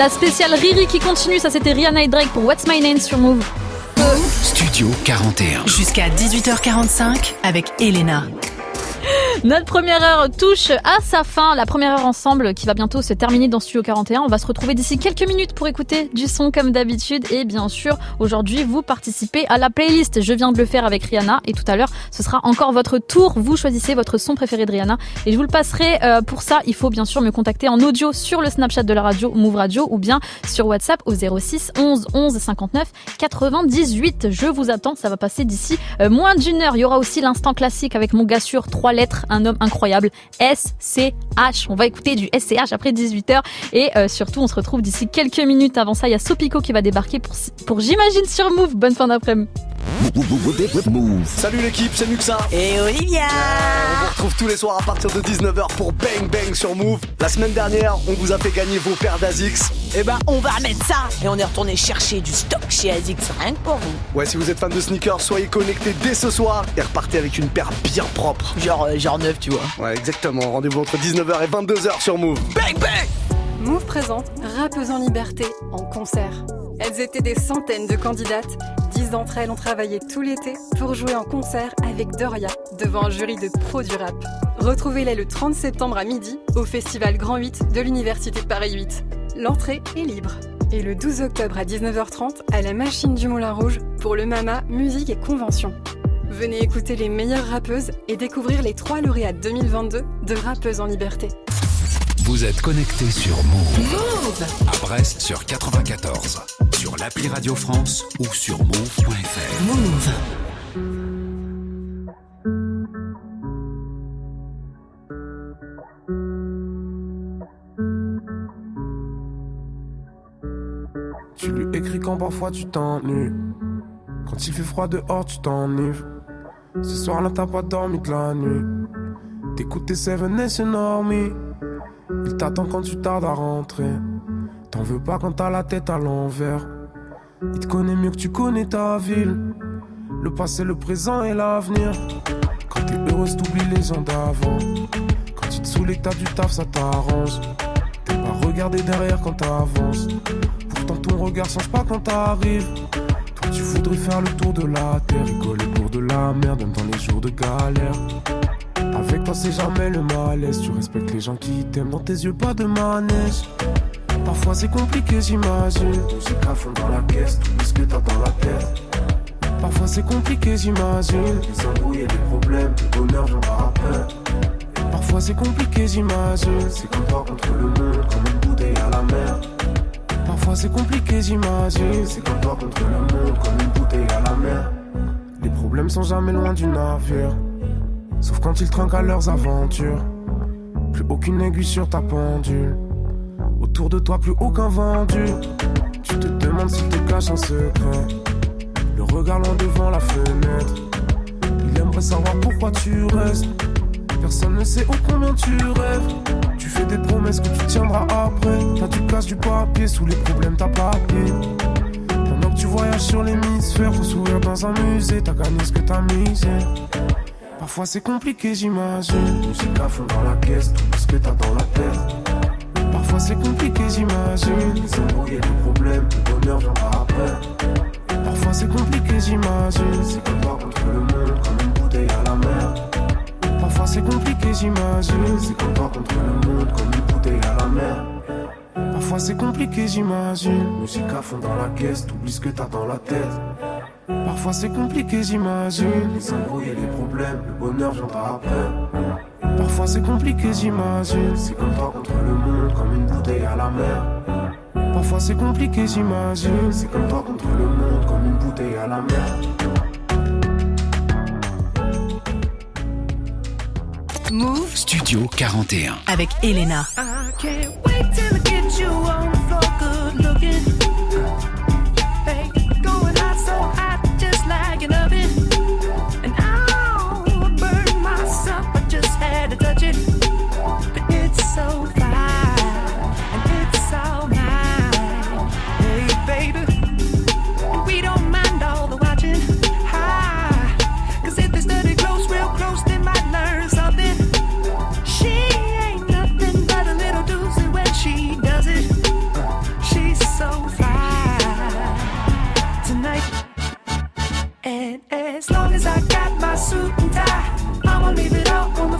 La spéciale Riri qui continue, ça c'était Rihanna et Drake pour What's My Name sur Move. Studio 41. Jusqu'à 18h45 avec Elena. Notre première heure touche à sa fin. La première heure ensemble qui va bientôt se terminer dans Studio 41. On va se retrouver d'ici quelques minutes pour écouter du son comme d'habitude. Et bien sûr, aujourd'hui, vous participez à la playlist. Je viens de le faire avec Rihanna et tout à l'heure, ce sera encore votre tour. Vous choisissez votre son préféré de Rihanna et je vous le passerai. Euh, pour ça, il faut bien sûr me contacter en audio sur le Snapchat de la radio Move Radio ou bien sur WhatsApp au 06 11 11 59 98. Je vous attends. Ça va passer d'ici euh, moins d'une heure. Il y aura aussi l'instant classique avec mon gars sûr, trois lettres, un homme incroyable, SCH. On va écouter du SCH après 18h et euh, surtout on se retrouve d'ici quelques minutes. Avant ça, il y a Sopico qui va débarquer pour, pour j'imagine sur Move. Bonne fin d'après-midi. Salut l'équipe, c'est Muxa Et Olivia On vous retrouve tous les soirs à partir de 19h pour Bang Bang sur Move. La semaine dernière, on vous a fait gagner vos paires d'Azix. Eh ben, on va remettre ça Et on est retourné chercher du stock chez Azix, rien que pour vous. Ouais, si vous êtes fan de sneakers, soyez connectés dès ce soir et repartez avec une paire bien propre. Genre, euh, genre neuf, tu vois. Ouais, exactement. Rendez-vous entre 19h et 22h sur Move. Bang Bang Move présente Rappeuses en liberté en concert. Elles étaient des centaines de candidates. Dix d'entre elles ont travaillé tout l'été pour jouer en concert avec Doria devant un jury de pros du rap. Retrouvez-les le 30 septembre à midi au festival Grand 8 de l'Université de Paris 8. L'entrée est libre. Et le 12 octobre à 19h30 à la Machine du Moulin Rouge pour le MAMA Musique et Convention. Venez écouter les meilleures rappeuses et découvrir les trois lauréates 2022 de Rappeuses en Liberté. Vous êtes connecté sur Move. À Brest sur 94. Sur l'appli Radio France ou sur move.fr. Move. Tu lui écris quand parfois tu t'ennuies. Quand il fait froid dehors, tu t'ennuies. Ce soir-là, t'as pas dormi de la nuit. T'écoutes tes Seven Nation Army. Il t'attend quand tu tardes à rentrer. T'en veux pas quand t'as la tête à l'envers. Il te connaît mieux que tu connais ta ville. Le passé, le présent et l'avenir. Quand t'es heureuse, t'oublies les gens d'avant. Quand tu te saoules t'as du taf, ça t'arrange. T'aimes pas regarder derrière quand t'avances. Pourtant, ton regard change pas quand t'arrives. Toi, tu voudrais faire le tour de la terre. Rigoler pour de la merde, même dans les jours de galère. Avec toi, c'est jamais le malaise. Tu respectes les gens qui t'aiment. Dans tes yeux, pas de manège. Parfois, c'est compliqué, j'imagine. Musique à fond dans la caisse, tout ce que t'as dans la tête. Parfois, c'est compliqué, j'imagine. Les embrouilles et les problèmes, le bonheur viendra après. Parfois, c'est compliqué, j'imagine. C'est comme toi contre le monde, comme une bouteille à la mer. Parfois, c'est compliqué, j'imagine. C'est comme toi contre le monde, comme une bouteille à la mer. Les problèmes sont jamais loin du navire. Sauf quand ils trinquent à leurs aventures. Plus aucune aiguille sur ta pendule. Autour de toi, plus aucun vendu. Tu te demandes s'il te cache un secret. Le regard loin devant la fenêtre. Il aimerait savoir pourquoi tu restes. Personne ne sait ô combien tu rêves. Tu fais des promesses que tu tiendras après. T'as du casse du papier, sous les problèmes t'as pas. Pendant que tu voyages sur l'hémisphère, faut sourire dans un musée. T'as gagné ce que t'as misé. Parfois c'est compliqué, j'imagine. Musique à fond dans la caisse, tout ce que t'as dans la tête. Parfois c'est compliqué, j'imagine. Les embrouilles les problèmes, le bonheur viendra après. Parfois c'est compliqué, j'imagine. C'est comme toi contre le monde, comme une bouteille à la mer. Parfois c'est compliqué, j'imagine. C'est comme toi contre le monde, comme une bouteille à la mer. Parfois c'est compliqué, j'imagine. Musique à fond dans la caisse, t'oublies ce que t'as dans la tête. Parfois c'est compliqué, j'imagine. Les embrouilles et les problèmes, le bonheur viendra après. Parfois c'est compliqué, j'imagine. C'est comme toi contre le monde, comme une bouteille à la mer. Parfois c'est compliqué, j'imagine. C'est comme toi contre le monde, comme une bouteille à la mer. Move Studio 41. avec Elena. I can't wait till I get you on the floor, good looking. thinking of it.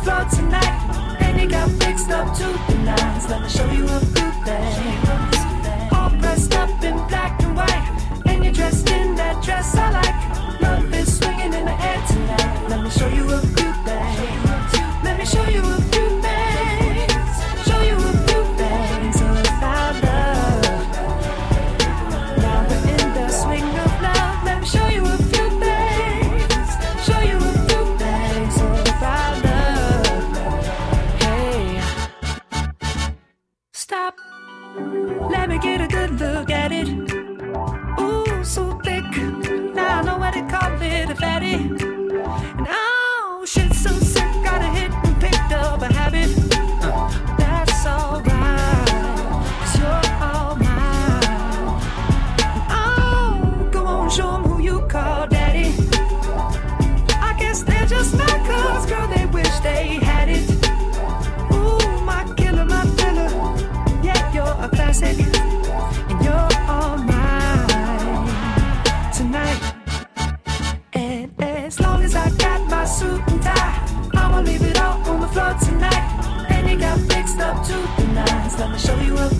Floor tonight. And you got fixed up to the nines. Let me show you a few things. All dressed up in black and white. And you're dressed in that dress I like. Love is swinging in the air tonight. Let me show you a few things. Let me show you a few good look at it. Ooh, so thick. Now I know what to call it a fatty. Nines. Let me show you a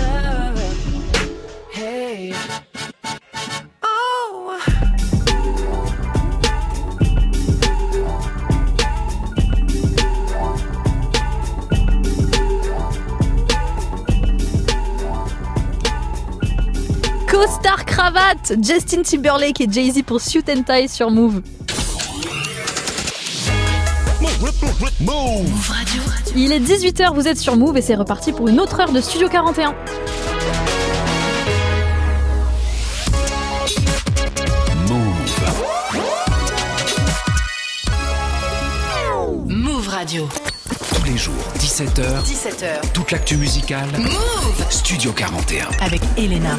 Costard cravate, Justin Timberlake et Jay-Z pour Suit and Tie sur Move. Move Radio. Il est 18h, vous êtes sur Move et c'est reparti pour une autre heure de Studio 41. Move Radio. Tous les jours, 17h, 17h. toute l'actu musicale. Move Studio 41. avec Elena.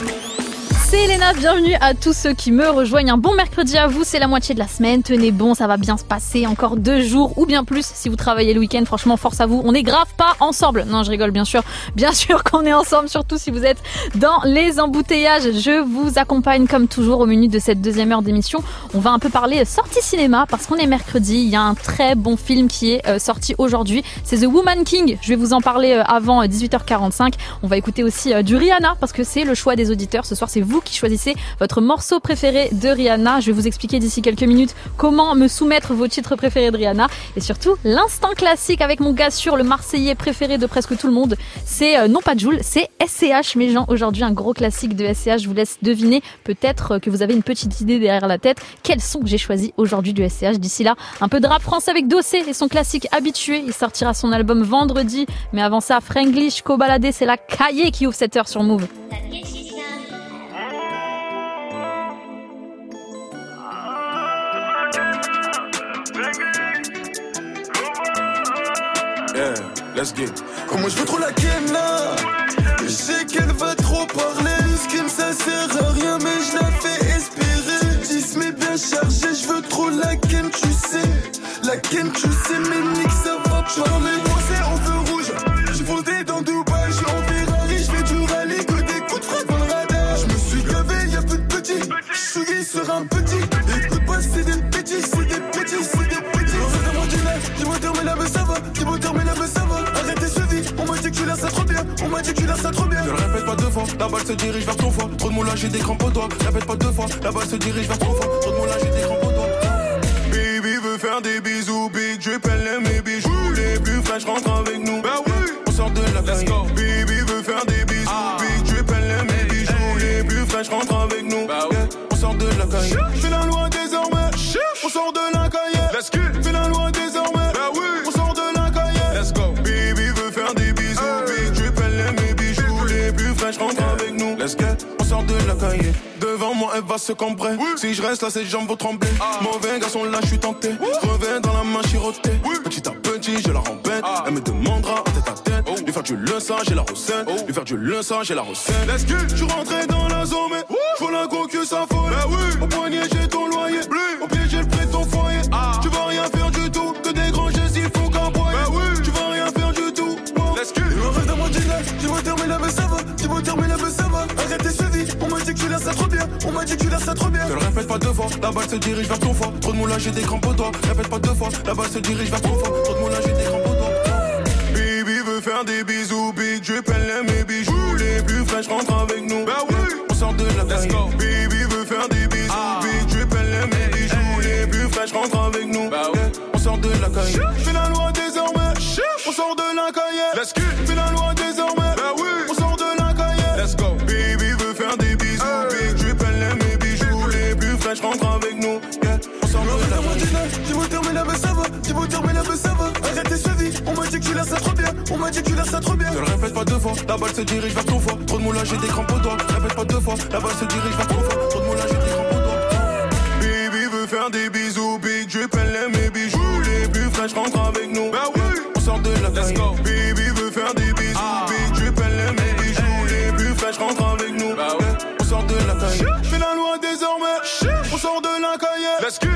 C'est Elena, bienvenue à tous ceux qui me rejoignent. Un bon mercredi à vous, c'est la moitié de la semaine. Tenez bon, ça va bien se passer. Encore deux jours ou bien plus si vous travaillez le week-end. Franchement, force à vous. On est grave pas ensemble. Non, je rigole bien sûr. Bien sûr qu'on est ensemble, surtout si vous êtes dans les embouteillages. Je vous accompagne comme toujours au menu de cette deuxième heure d'émission. On va un peu parler sortie cinéma parce qu'on est mercredi. Il y a un très bon film qui est euh, sorti aujourd'hui. C'est The Woman King. Je vais vous en parler euh, avant euh, 18h45. On va écouter aussi euh, du Rihanna parce que c'est le choix des auditeurs. Ce soir, c'est vous qui choisissez votre morceau préféré de Rihanna. Je vais vous expliquer d'ici quelques minutes comment me soumettre vos titres préférés de Rihanna et surtout l'instant classique avec mon gars sur le Marseillais préféré de presque tout le monde. C'est euh, non pas Joule, c'est SCH mes gens. Aujourd'hui un gros classique de SCH. Je vous laisse deviner peut-être que vous avez une petite idée derrière la tête. Quel son que j'ai choisi aujourd'hui du SCH. D'ici là, un peu de rap français avec Dossé et son classique habitué. Il sortira son album vendredi. Mais avant ça, Franglish, Cobaladé, c'est la cahier qui ouvre cette heure sur Move. Yeah, let's get. Comment je veux trop la ken là Je sais qu'elle va trop parler. Skim ça sert à rien, mais je la fais espérer. 10 mais bien chargé, je veux trop la ken, tu sais. La ken, tu sais, mais nique ça va parler. Mais là, mais ça va. Dis-moi mais mais ça va. Arrête tes chevilles, on m'a dit que tu laisses ça trop bien. On m'a dit que tu laisses ça trop bien. Ne le répète pas deux fois, la balle se dirige vers ton foie. Trop de moulage, j'ai des crampes au doigt. Répète pas deux fois, la balle se dirige vers ton foie. Trop de moulage, j'ai des crampes au doigt. Baby veut faire des bisous, big drip, elle aime mes bijoux. Les plus fraîches rentrent avec nous. Bah oui, on sort de la Let's go. Baby veut faire des bisous, big drip, elle aime mes bijoux. Les plus fraîches rentrent avec nous. Bah oui, on sort de la caille. Fais la loi désormais. On sort de la de la caille. Devant moi, elle va se cambrer. Si je reste là, ses jambes vont trembler. Mauvais garçon, là, je suis tenté. Reviens dans la main chirotée. Petit à petit, je la rembête. Elle me demandera en tête à tête. Lui faire du le sang, j'ai la recette. Lui faire du le sang, j'ai la recette. Let's go. Je suis rentré dans la zone, mais faut la go que ça folle. Au poignet, j'ai ton loyer. Au pied, j'ai le prix de ton foyer. Tu vas rien faire du tout. Que des grands gestes, il faut qu'aboyer. Tu vas rien faire du tout. Let's go. Arrête dans mon dîner. Dis-moi terminer la mais ça va. Dis-moi terminer la dit que tu laisses ça trop bien. On m'a dit que tu laisses ça trop bien. Ne le répète pas deux fois, la balle se dirige vers ton foie. Trop de moulage, j'ai des crampes au doigt. Répète pas deux fois, la balle se dirige vers ton foie. Trop de moulage, j'ai des crampes au doigt. Baby veut faire des bisous, big elle aime mes bijoux. Les plus fraîches rentrent avec nous. Bah oui, on sort de la Let's go. Baby veut faire des bisous, big drip, elle aime mes bijoux. Les plus fraîches rentrent avec nous. Bah oui, on sort de la caille. Fais la loi désormais. On sort de la caille. Let's go. Fais la loi désormais. Dis-moi terminer la mais ça va. Arrête tes chevilles. On m'a dit que tu laisses ça trop bien. On m'a dit que tu laisses ça trop bien. Ne le répète pas deux fois, la balle se dirige vers ton foie. Trop de moulage, j'ai des crampes au doigt. Répète pas deux fois, la balle se dirige vers ton foie. Trop de moulage, j'ai des crampes au doigt. Baby veut faire des bisous, big elle aime mes bijoux. Les plus fraîches rentrent avec nous. Bah oui, on sort de la Let's go. Baby veut faire des bisous, big drip, elle aime mes bijoux. Les plus fraîches rentrent avec nous. Bah oui, on sort de la caille. Fais la loi désormais. On sort de la caille. Let's go.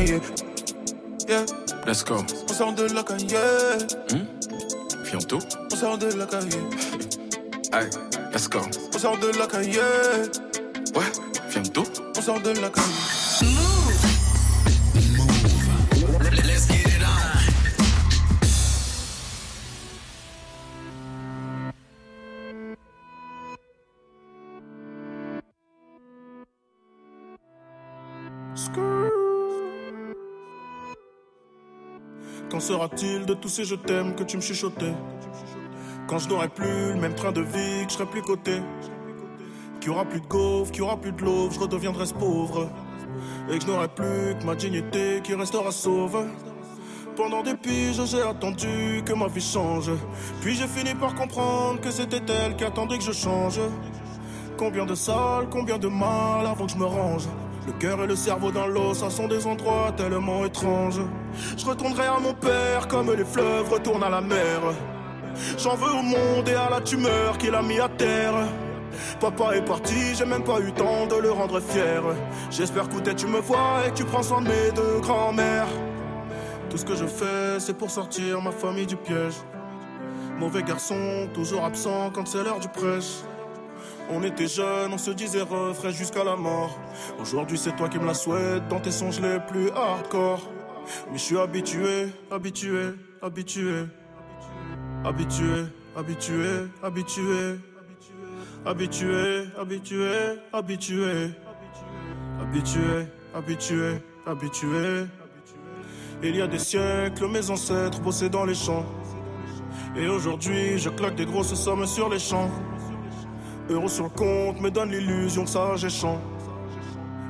Yeah. Let's go. On sort de la caille. Hmm? Fianto? On sort de la caille. Hey, let's go. On sort de la caille. Ouais, Fianto? On sort de la caille. Let's get it on. Sera-t-il de tous ces je t'aime que tu me chuchotais? Quand je n'aurai plus le même train de vie, que je serai plus coté Qu'il aura plus de gaufres, qu'il aura plus de l'eau, je redeviendrai ce pauvre Et que je n'aurai plus que ma dignité qui restera sauve pendant des piges, j'ai attendu que ma vie change. Puis j'ai fini par comprendre que c'était elle qui attendait que je change. Combien de salles, combien de mal avant que je me range. Le cœur et le cerveau dans l'eau, ça sont des endroits tellement étranges. Je retournerai à mon père comme les fleuves retournent à la mer. J'en veux au monde et à la tumeur qu'il a mis à terre. Papa est parti, j'ai même pas eu temps de le rendre fier. J'espère que tu me vois et tu prends soin de mes deux grands-mères. Tout ce que je fais, c'est pour sortir ma famille du piège. Mauvais garçon, toujours absent quand c'est l'heure du prêche. On était jeunes, on se disait refrain jusqu'à la mort. Aujourd'hui, c'est toi qui me la souhaites dans tes songes les plus hardcore. Mais je suis habitué, habitué, habitué. Habitué, habitué, habitué. Habitué, habitué, habitué. Habitué, habitué, habitué. Il y a des siècles, mes ancêtres bossaient dans les champs. Et aujourd'hui, je claque des grosses sommes sur les champs. Euros sur le compte me donne l'illusion que ça champ.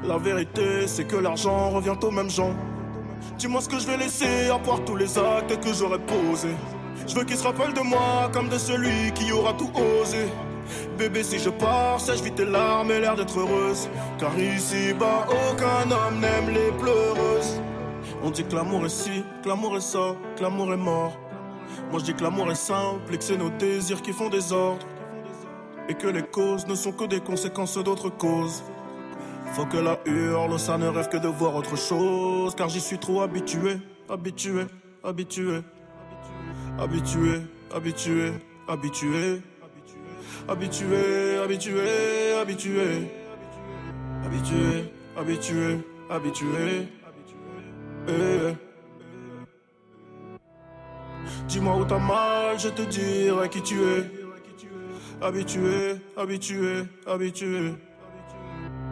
La vérité, c'est que l'argent revient aux mêmes gens. Dis-moi ce que je vais laisser à part tous les actes que j'aurais posés. Je veux qu'ils se rappellent de moi comme de celui qui aura tout osé. Bébé, si je pars, sèche vite tes larmes et l'air d'être heureuse. Car ici-bas, aucun homme n'aime les pleureuses. On dit que l'amour est ci, que l'amour est ça, que l'amour est mort. Moi je dis que l'amour est simple et que c'est nos désirs qui font des ordres. Et que les causes ne sont que des conséquences d'autres causes. Faut que la hurle, ça ne rêve que de voir autre chose. Car j'y suis trop habitué, habitué, habitué. Habitué, habitué, habitué. Habitué, habitué, habitué. Habitué, habitué, habitué. Eh. Dis-moi où t'as mal, je te dirai qui tu es. Habitué, habitué, habitué.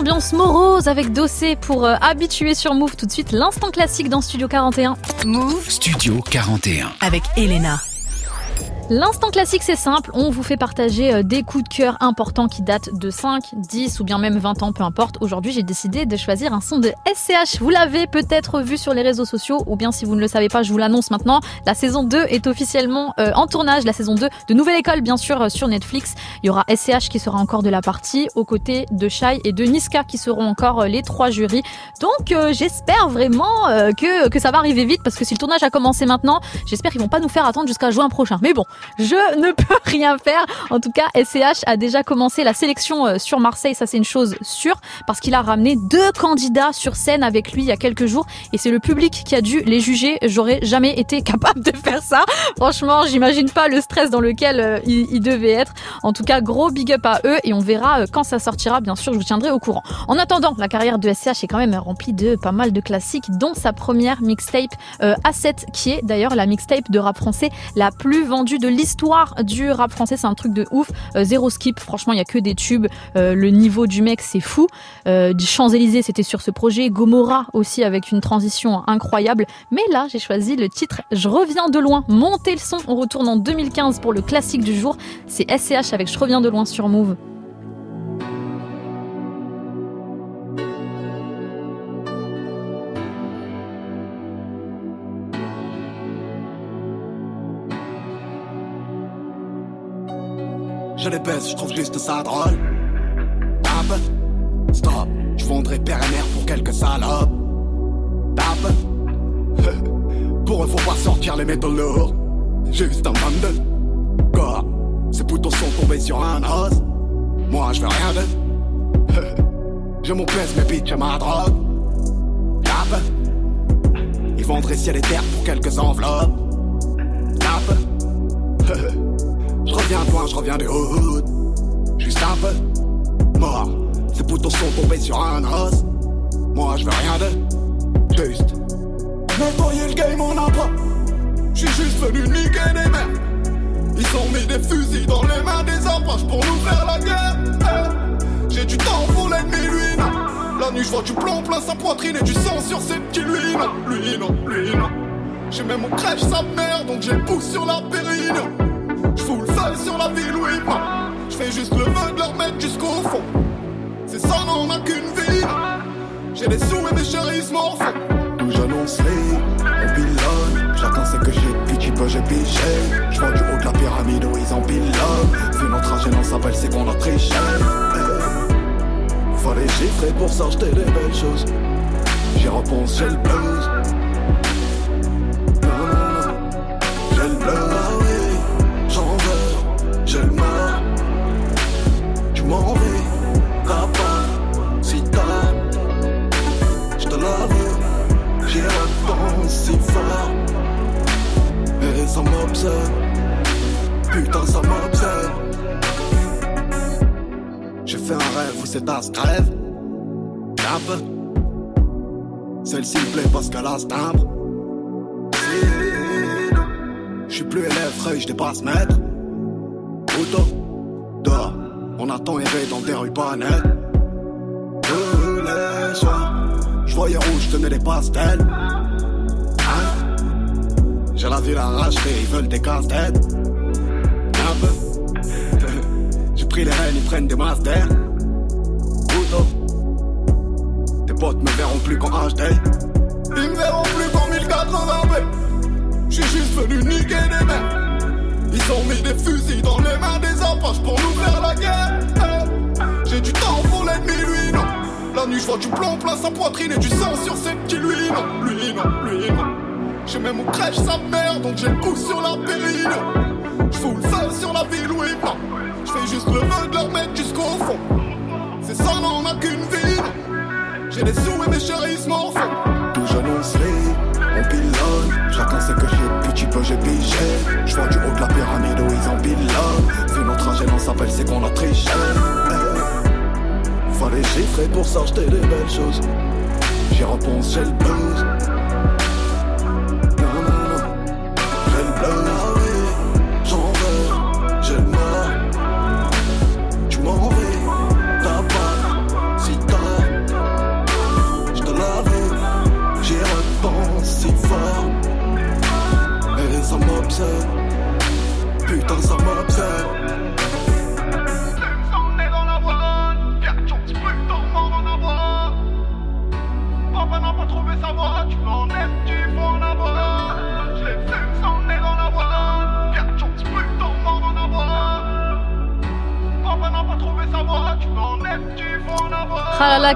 ambiance morose avec Dossé pour euh, habituer sur Move tout de suite l'instant classique dans Studio 41. Move Studio 41. avec Elena. L'instant classique, c'est simple. On vous fait partager euh, des coups de cœur importants qui datent de 5, 10 ou bien même 20 ans, peu importe. Aujourd'hui, j'ai décidé de choisir un son de SCH. Vous l'avez peut-être vu sur les réseaux sociaux ou bien si vous ne le savez pas, je vous l'annonce maintenant. La saison 2 est officiellement euh, en tournage. La saison 2 de Nouvelle École, bien sûr, euh, sur Netflix. Il y aura SCH qui sera encore de la partie aux côtés de Shai et de Niska qui seront encore euh, les trois jurys. Donc, j'espère vraiment que, que ça va arriver vite parce que si le tournage a commencé maintenant, j'espère qu'ils vont pas nous faire attendre jusqu'à juin prochain. Mais bon, je ne peux rien faire. En tout cas, SCH a déjà commencé la sélection euh, sur Marseille, ça c'est une chose sûre, parce qu'il a ramené deux candidats sur scène avec lui il y a quelques jours, et c'est le public qui a dû les juger. J'aurais jamais été capable de faire ça. Franchement, j'imagine pas le stress dans lequel euh, ils, ils devaient être. En tout cas, gros big up à eux, et on verra euh, quand ça sortira. Bien sûr, je vous tiendrai au courant. En attendant, la carrière de SCH est quand même remplie de pas mal de classiques, dont sa première mixtape euh, A7, qui est d'ailleurs la mixtape de rap français la plus vendue de l'histoire du rap français. C'est un truc de ouf. Euh, zéro skip. Franchement, il y a que des tubes. Euh, le niveau du mec, c'est fou. Euh, Champs-Élysées, c'était sur ce projet. Gomorrah aussi avec une transition incroyable. Mais là, j'ai choisi le titre Je reviens de loin. Montez le son. On retourne en 2015 pour le classique du jour. C'est SCH avec Je reviens de loin sur Move. Je les baisse, je trouve juste ça drôle. Tape, stop, je vendrai père et mère pour quelques salopes. Tape, pour eux faut pas sortir les métaux lourds. Juste un bundle. Quoi? Ces boutons sont tombés sur un os. Moi je veux rien de. Je m'en pèse mes bitches à ma drogue. Tape, ils vendraient ciel et terre pour quelques enveloppes. Je reviens loin, je reviens du hood. Juste un peu mort. Ces boutons sont tombés sur un os. Moi je veux rien de juste. Nettoyer le game on a pas. J'suis juste venu niquer des mères. Ils ont mis des fusils dans les mains des apaches pour nous faire la guerre. Eh, J'ai du temps pour l'ennemi, lui non. La nuit je vois du plomb plein sa poitrine et du sang sur ses petits lui non. Lui non, lui non. J'ai même mon crèche sa mère donc j'ai le pouce sur la périne. J'fous le seul sur la ville, oui, moi. J'fais juste le vœu de leur mettre jusqu'au fond. C'est ça, non, on a qu'une vie. J'ai des sous et mes chéris font. D'où j'annonce les j'ai pigé. Je vois du haut de la pyramide où ils empilent. Vu notre trajet dans sa belle, c'est qu'on a triché. Fallait chiffrer pour s'acheter des belles choses. J'y repense, j'ai le buzz.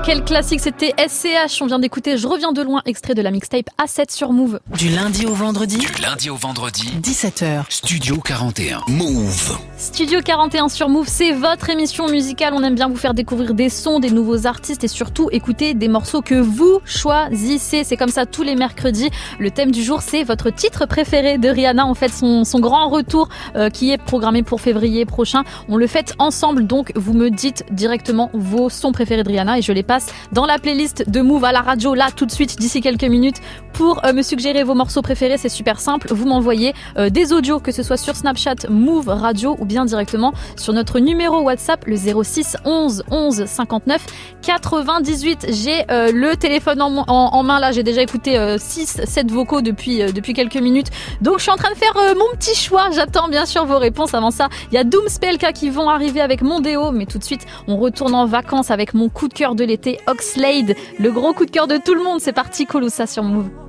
Quel classique, c'était SCH. On vient d'écouter Je reviens de loin, extrait de la mixtape A7 sur Move. Du lundi au vendredi. Du lundi au vendredi. 17h. Studio 41. Move. Studio 41 sur Move, c'est votre émission musicale. On aime bien vous faire découvrir des sons, des nouveaux artistes et surtout écouter des morceaux que vous choisissez. C'est comme ça tous les mercredis. Le thème du jour, c'est votre titre préféré de Rihanna. En fait, son, son grand retour euh, qui est programmé pour février prochain. On le fait ensemble, donc vous me dites directement vos sons préférés de Rihanna et je les passe dans la playlist de Move à la radio là tout de suite d'ici quelques minutes pour euh, me suggérer vos morceaux préférés. C'est super simple. Vous m'envoyez euh, des audios, que ce soit sur Snapchat, Move Radio ou bien directement sur notre numéro WhatsApp, le 06 11 11 59 98. J'ai euh, le téléphone en, main là. J'ai déjà écouté 6, 7 vocaux depuis, euh, depuis quelques minutes. Donc je suis en train de faire euh, mon petit choix. J'attends bien sûr vos réponses. Avant ça, il y a Doom Spelka qui vont arriver avec mon déo. Mais tout de suite, on retourne en vacances avec mon coup de cœur de l'été, Oxlade. Le gros coup de cœur de tout le monde. C'est parti, Colusa sur Move.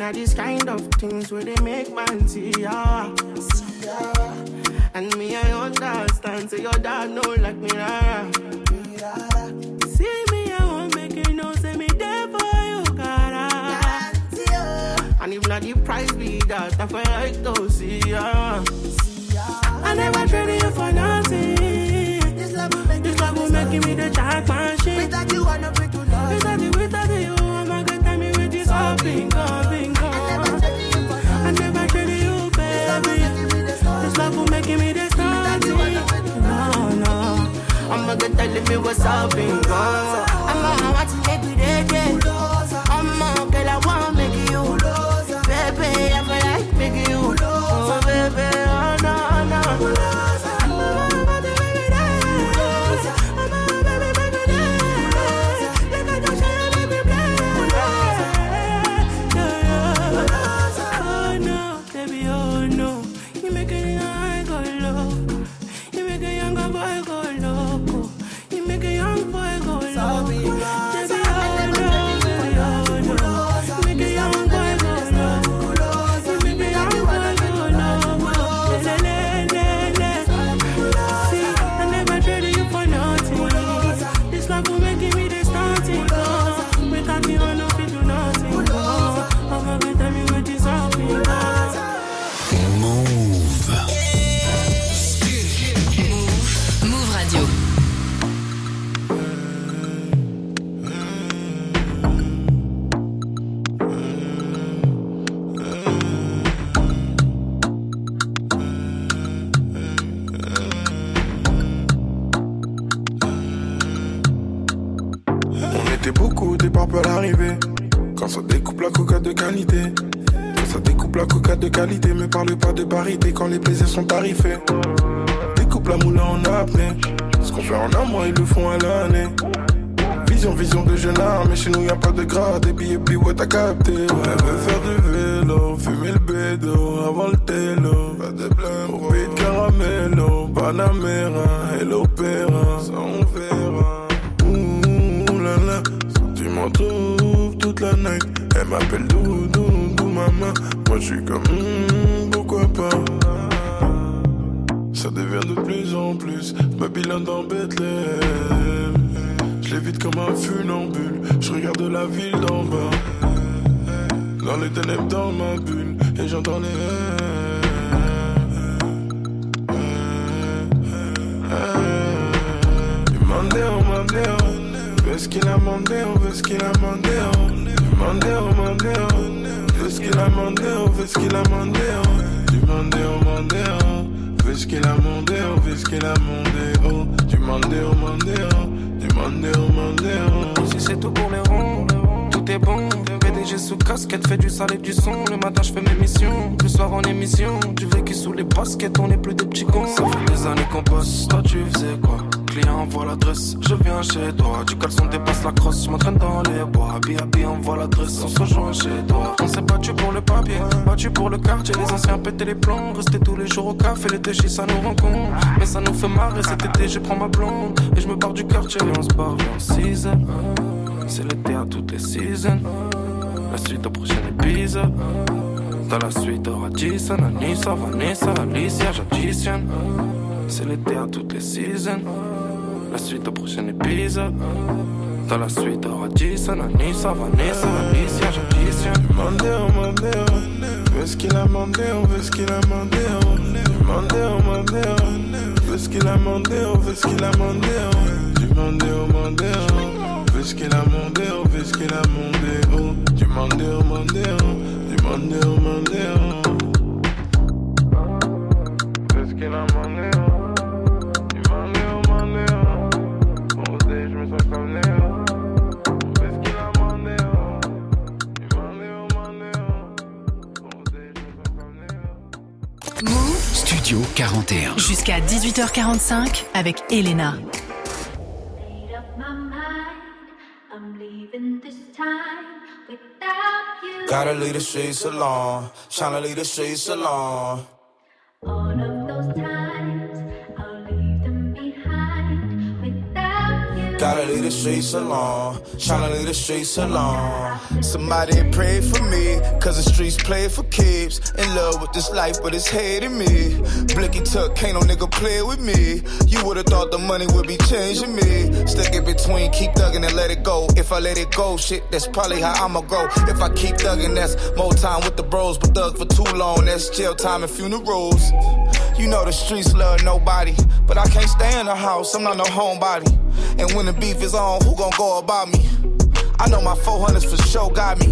Not this kind of things where they make man see ya. See. And me, I understand. Say your dad know like me, rara. See me, I won't make you know. Say me there for you, cara. Ah. And if not the price be that, I feel like to see ya. I never traded you for nothing. This love will make, this love will make me the jack machine. Without you, I'm not free to love. Without you, telling me what's up in God. I'm on what to de qualité. Ça découpe la coca de qualité. Me parle pas de parité quand les plaisirs sont tarifés. Découpe la moule en apnée. Ce qu'on fait en un mois, ils le font à l'année. Vision, vision de jeune âme, mais chez nous y a pas de grade. Et puis, et puis, ouais, t'as capté. Ouais, elle veut faire du vélo, fumer le bédo avant le télo. Pas de blême, au de caramello, Panamera et l'opéra. Ça, on verra. Ouh là là, tu m'en toute la night. Elle m'appelle Doudou, Doudou, maman. Moi, je suis comme, hmm, pourquoi pas? Ça devient de plus en plus Babylone dans Bethléem. Je l'évite comme un funambule. Je regarde la ville d'en bas. Dans les ténèbres, dans ma bulle. Et j'entends les. Mandéo, Mandéo. Veut ce qu'il a mandé, on veut ce qu'il a mandé. Mandéo, Mandéo. Veut ce qu'il a mandé, on ce qu'il a mandé. Du Mandéo, Mandéo. Veut ce qu'il a mandé, on ce qu'il a mandé. Oh, du Mandéo, Mandéo. Du Mandéo, Mandéo. Si c'est tout pour les ronds, tout est bon. PDG sous casquette, fait du sale et du son. Le matin, je fais mes missions. Le soir, en émission. Du vécu sous les baskets, on est plus des petits cons. Ça fait des années qu'on bosse. Toi, tu faisais quoi? Client envoie l'adresse, je viens chez toi. Du caleçon dépasse la crosse, je m'entraîne dans les bois. Happy, happy, envoie l'adresse, on se rejoint chez toi. On s'est battu pour le papier, battu pour le quartier. Les anciens pétaient les plombs, rester tous les jours au café. Les déchets, ça nous rencontre. Mais ça nous fait marrer cet été, je prends ma blonde. Et je me barre du quartier, et on se barre en season. C'est l'été à toutes les seasons. La suite au prochain épisode. Dans la suite, aura Jason, Anissa, Vanessa, Alicia, j'additionne. C'est l'été à toutes les seasons. La suite au prochain épisode. Dans la suite, aura Jason, Anissa, Vanessa, Alicia, j'additionne. Mandéo, Mandéo. Veut ce qu'il a mandé, on veut ce qu'il a mandé. Mandéo, Mandéo. Veut ce qu'il a mandé, on veut ce qu'il a mandé. Du Mandéo, Mandéo. Veut ce qu'il a mandé, on veut ce qu'il a mandé. Oh, du Mandéo, Mandéo. Du Mandéo, Mandéo. Veut ce qu'il a mandé, Move Studio 41. jusqu'à 18h45 avec Elena. Gotta leave the streets alone. Tryna leave the streets alone. Gotta leave the streets alone. Tryna leave the streets alone. Somebody pray for me, cause the streets play for keeps. In love with this life, but it's hating me. Blicky tuck, can't no nigga play with me. You would've thought the money would be changing me. Stick it between, keep thugging and let it go. If I let it go, shit, that's probably how I'ma go. If I keep thugging, that's more time with the bros, but thug for too long, that's jail time and funerals. You know the streets love nobody, but I can't stay in the house, I'm not no homebody. And when the beef is on, who gon' go about me? I know my 400s for sure got me.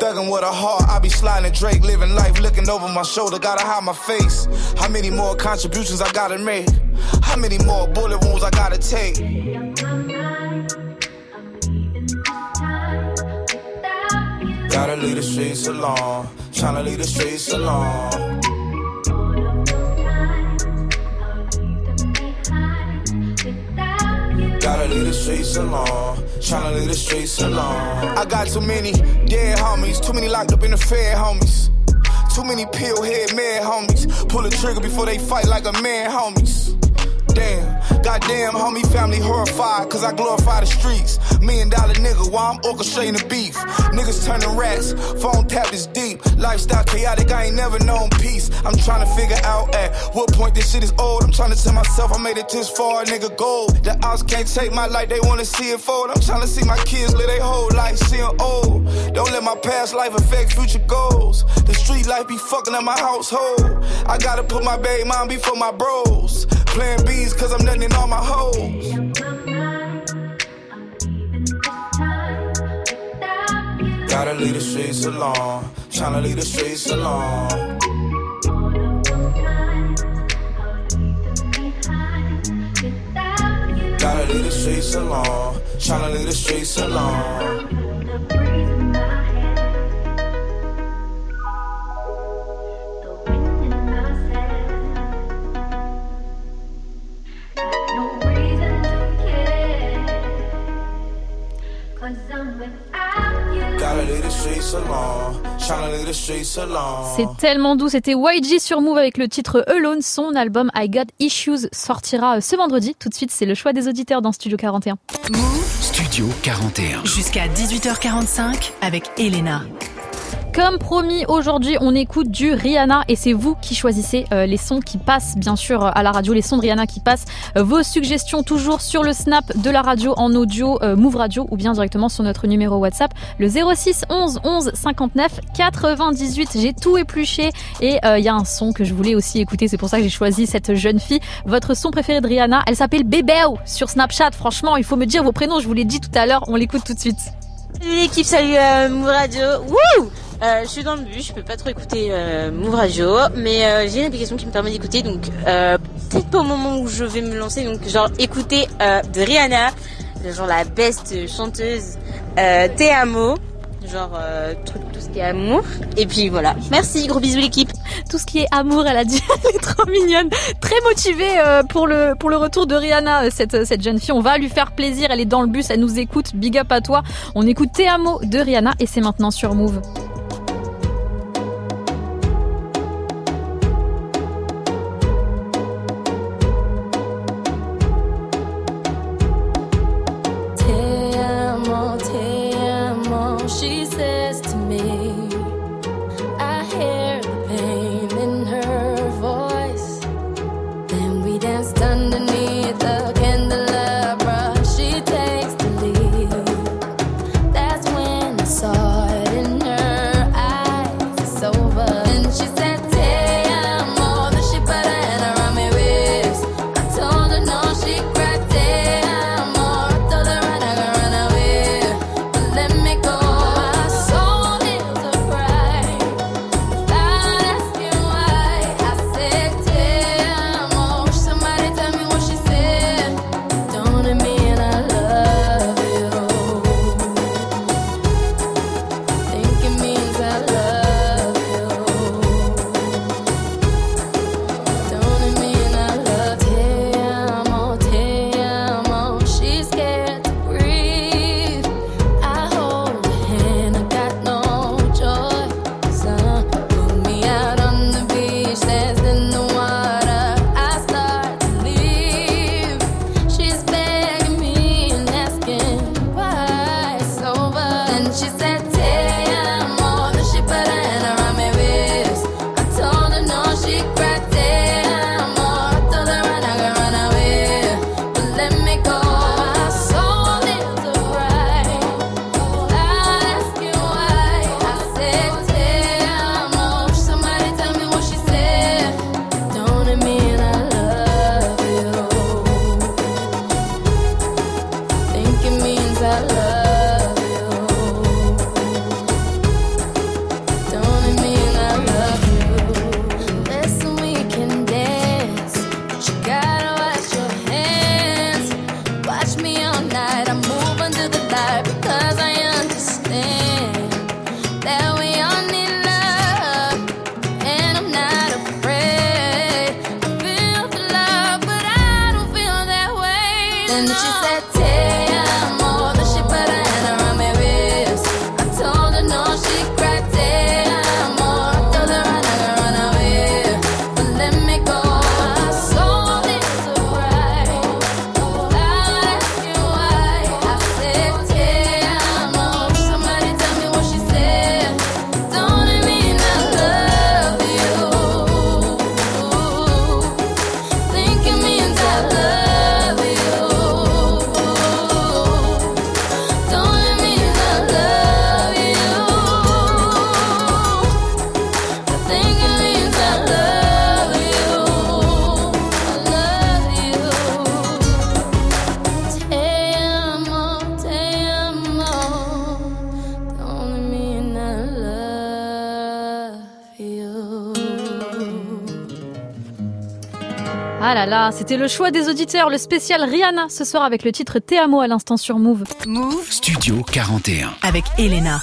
Thuggin' with a heart, I be sliding Drake, living life, looking over my shoulder, gotta hide my face. How many more contributions I gotta make? How many more bullet wounds I gotta take? Gotta leave the streets alone. Tryna leave the streets alone. Leave the streets alone. Tryna leave the streets alone. I got too many dead homies. Too many locked up in the fed homies. Too many pill head mad homies. Pull the trigger before they fight like a man homies. Damn, goddamn, homie, family horrified, cause I glorify the streets. Million dollar nigga, while I'm orchestrating the beef. Niggas turning rats, phone tap is deep. Lifestyle chaotic, I ain't never known peace. I'm trying to figure out at what point this shit is old. I'm trying to tell myself I made it this far, nigga, gold. The outs can't take my life, they wanna see it fold. I'm trying to see my kids live their whole life, seeing old. Don't let my past life affect future goals. The street life be fucking up my household. I gotta put my baby mom before my bros. Playing B's cause I'm nothing in all my hoes. Gotta leave the streets alone. Tryna leave the streets alone. Gotta leave the streets alone. Tryna leave the streets alone. C'est tellement doux. C'était YG sur Move avec le titre Alone. Son album I Got Issues sortira euh, ce vendredi. Tout de suite, c'est le choix des auditeurs dans Studio 41. Studio 41. Jusqu'à 18h45 avec Elena. Comme promis, aujourd'hui, on écoute du Rihanna et c'est vous qui choisissez euh, les sons qui passent, bien sûr, euh, à la radio, les sons de Rihanna qui passent. Euh, vos suggestions toujours sur le snap de la radio en audio Move Radio ou bien directement sur notre numéro WhatsApp, le 06 11 11 59 98. J'ai tout épluché et il y a un son que je voulais aussi écouter. C'est pour ça que j'ai choisi cette jeune fille. Votre son préféré de Rihanna, elle s'appelle Bébéo sur Snapchat. Franchement, il faut me dire vos prénoms. Je vous l'ai dit tout à l'heure. On l'écoute tout de suite. Salut l'équipe, salut euh, Radio. Wouh euh, je suis dans le bus, je peux pas trop écouter euh, Radio, mais euh, j'ai une application qui me permet d'écouter, donc euh, peut-être pas au moment où je vais me lancer, donc genre écouter euh, de Rihanna, genre la best chanteuse euh, Te Amo, genre euh, truc tout ce qui est amour, et puis voilà. Merci, gros bisous l'équipe. Tout ce qui est amour, elle a dit, elle est trop mignonne, très motivée euh, pour le retour de Rihanna, euh, cette jeune fille. On va lui faire plaisir. Elle est dans le bus, elle nous écoute. Big up à toi. On écoute Te de Rihanna et c'est maintenant sur Move. C'était le choix des auditeurs, le spécial Rihanna ce soir avec le titre Te amo à l'instant sur Move. Move Studio 41. avec Elena.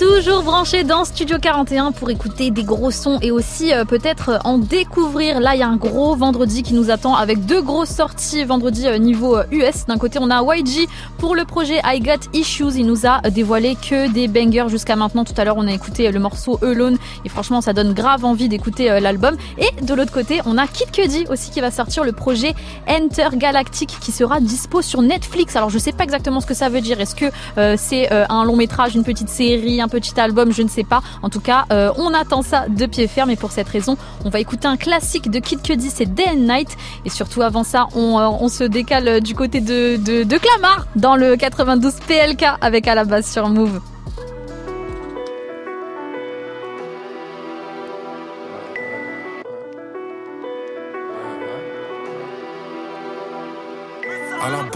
Toujours branché dans Studio 41 pour écouter des gros sons et aussi euh, peut-être en découvrir. Là, il y a un gros vendredi qui nous attend avec deux grosses sorties vendredi euh, niveau euh, US. D'un côté, on a YG pour le projet I Got Issues. Il nous a euh, dévoilé que des bangers jusqu'à maintenant. Tout à l'heure, on a écouté euh, le morceau Alone et franchement, ça donne grave envie d'écouter euh, l'album. Et de l'autre côté, on a Kid Cudi aussi qui va sortir le projet Enter Galactic qui sera dispo sur Netflix. Alors, je sais pas exactement ce que ça veut dire. Est-ce que euh, c'est euh, un long métrage, une petite série, un petit album, je ne sais pas. En tout cas, euh, on attend ça de pied ferme et pour cette raison, on va écouter un classique de Kid Cudi, c'est Day and Night. Et surtout avant ça, on, euh, se décale du côté de, de, de Clamart dans le 92 PLK avec à la base sur Move.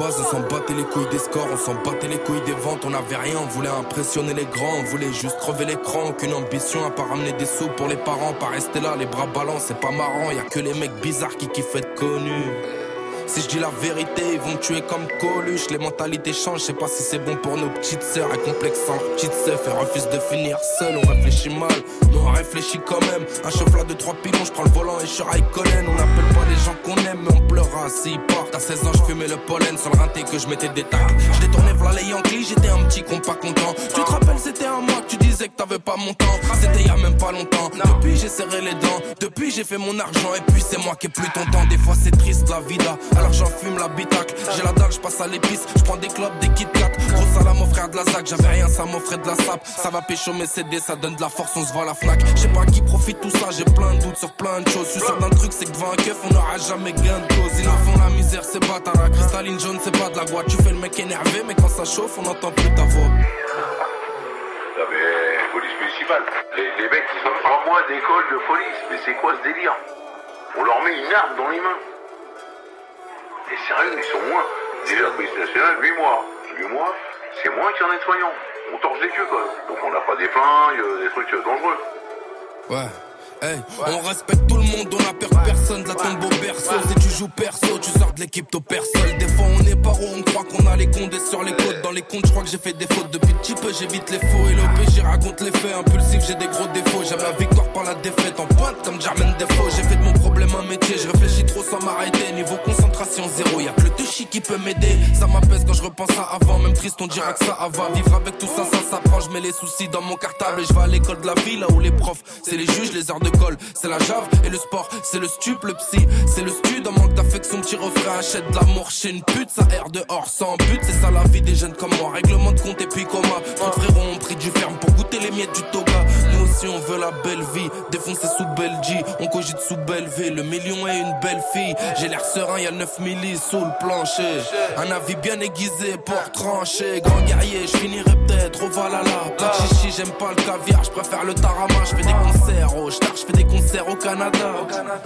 On s'en battait les couilles des scores, on s'en battait les couilles des ventes, on avait rien, on voulait impressionner les grands, on voulait juste crever l'écran, aucune ambition à pas ramener des sous pour les parents, pas rester là, les bras ballants, c'est pas marrant, y a que les mecs bizarres qui kiffent être connus. Si je dis la vérité, ils vont me tuer comme Coluche. Les mentalités changent, je sais pas si c'est bon pour nos petites sœurs. Et complexant, petites sœurs, elles refusent de finir seul. On réfléchit mal, mais on réfléchit quand même. Un chauffeur de trois pilons, je prends le volant et je suis Raikkonen. On n'appelle pas les gens qu'on aime, mais on pleurera s'ils partent. À 16 ans, je fumais le pollen sur le rinté que je mettais des tacs. Je détournais v'là les Yankees, j'étais un petit con pas content. Tu te rappelles, c'était un mois que tu disais que t'avais pas mon temps. C'était y a même pas longtemps. Depuis, j'ai serré les dents. Depuis, j'ai fait mon argent. Et puis, c'est moi qui ai plus ton temps. Des fois, c'est triste la vida. Alors, j'en fume l'habitacle. J'ai la dalle, je passe à l'épice. Je prends des clubs, des Kit Kat. Gros salam au frère de la ZAC. J'avais rien, ça m'offrait de la sape. Ça va pécho mes CD, ça donne de la force, on se voit la Fnac. Je sais pas qui profite tout ça. J'ai plein de doutes sur plein de choses. Je suis sûr d'un truc, c'est que devant un keuf, on n'aura jamais gain de cause. Ils font la misère, c'est pas la cristalline jaune, c'est pas de la boîte. Tu fais le mec énervé, mais quand ça chauffe, on n'entend plus ta voix. Non mais police municipale. Les, les mecs, ils ont trois mois d'école de police. Mais c'est quoi ce délire? On leur met une arme dans les mains. Et sérieux, ils sont moins. Déjà, la police nationale, 8 mois. 8 mois, c'est moins qu'un nettoyant. On torche des queues, quoi. Donc on n'a pas des flingues, euh, des trucs euh, dangereux. Ouais. Hey, on respecte tout le monde, on a peur de personne, la tombe au berceau. Si tu joues perso, tu sors de l'équipe, t'au personne. Des fois, on est paro, on qu'on a les condés sur les côtes. Dans les comptes, je crois que j'ai fait des fautes. Depuis petit peu, j'évite les faux et l'OP, j'y raconte les faits. Impulsif, j'ai des gros défauts. J'aime la victoire par la défaite en pointe comme Jermaine Defoe. J'ai fait de mon problème un métier, je réfléchis trop sans m'arrêter. Niveau concentration zéro, y'a que le touchy qui peut m'aider. Ça m'apaise quand je repense à avant, même triste, on dira que ça va. Vivre avec tout ça, ça s'apprend. Je mets les soucis dans mon cartable et je vais à l'école de la ville, là où les profs, c'est les juges, les heures de colle, c'est la jave et le sport, c'est le stup, le psy, c'est le stud. En manque d'affection, petit refrain, achète de l'amour chez une pute, ça erre dehors sans but. C'est ça la vie des jeunes comme moi. Règlement de compte et puis coma. Trop de frérots ont pris du ferme pour goûter les miettes du toga. Aussi, on veut la belle vie, défoncer sous Belgie. On cogite sous Belleville, le million est une belle fille. J'ai l'air serein, y a 9 millis sous le plancher. Un avis bien aiguisé pour trancher. Grand guerrier, je finirai peut-être au Valhalla. Pas de chichi, j'aime pas le caviar, je préfère le tarama. Je fais des concerts au Star, je fais des concerts au Canada.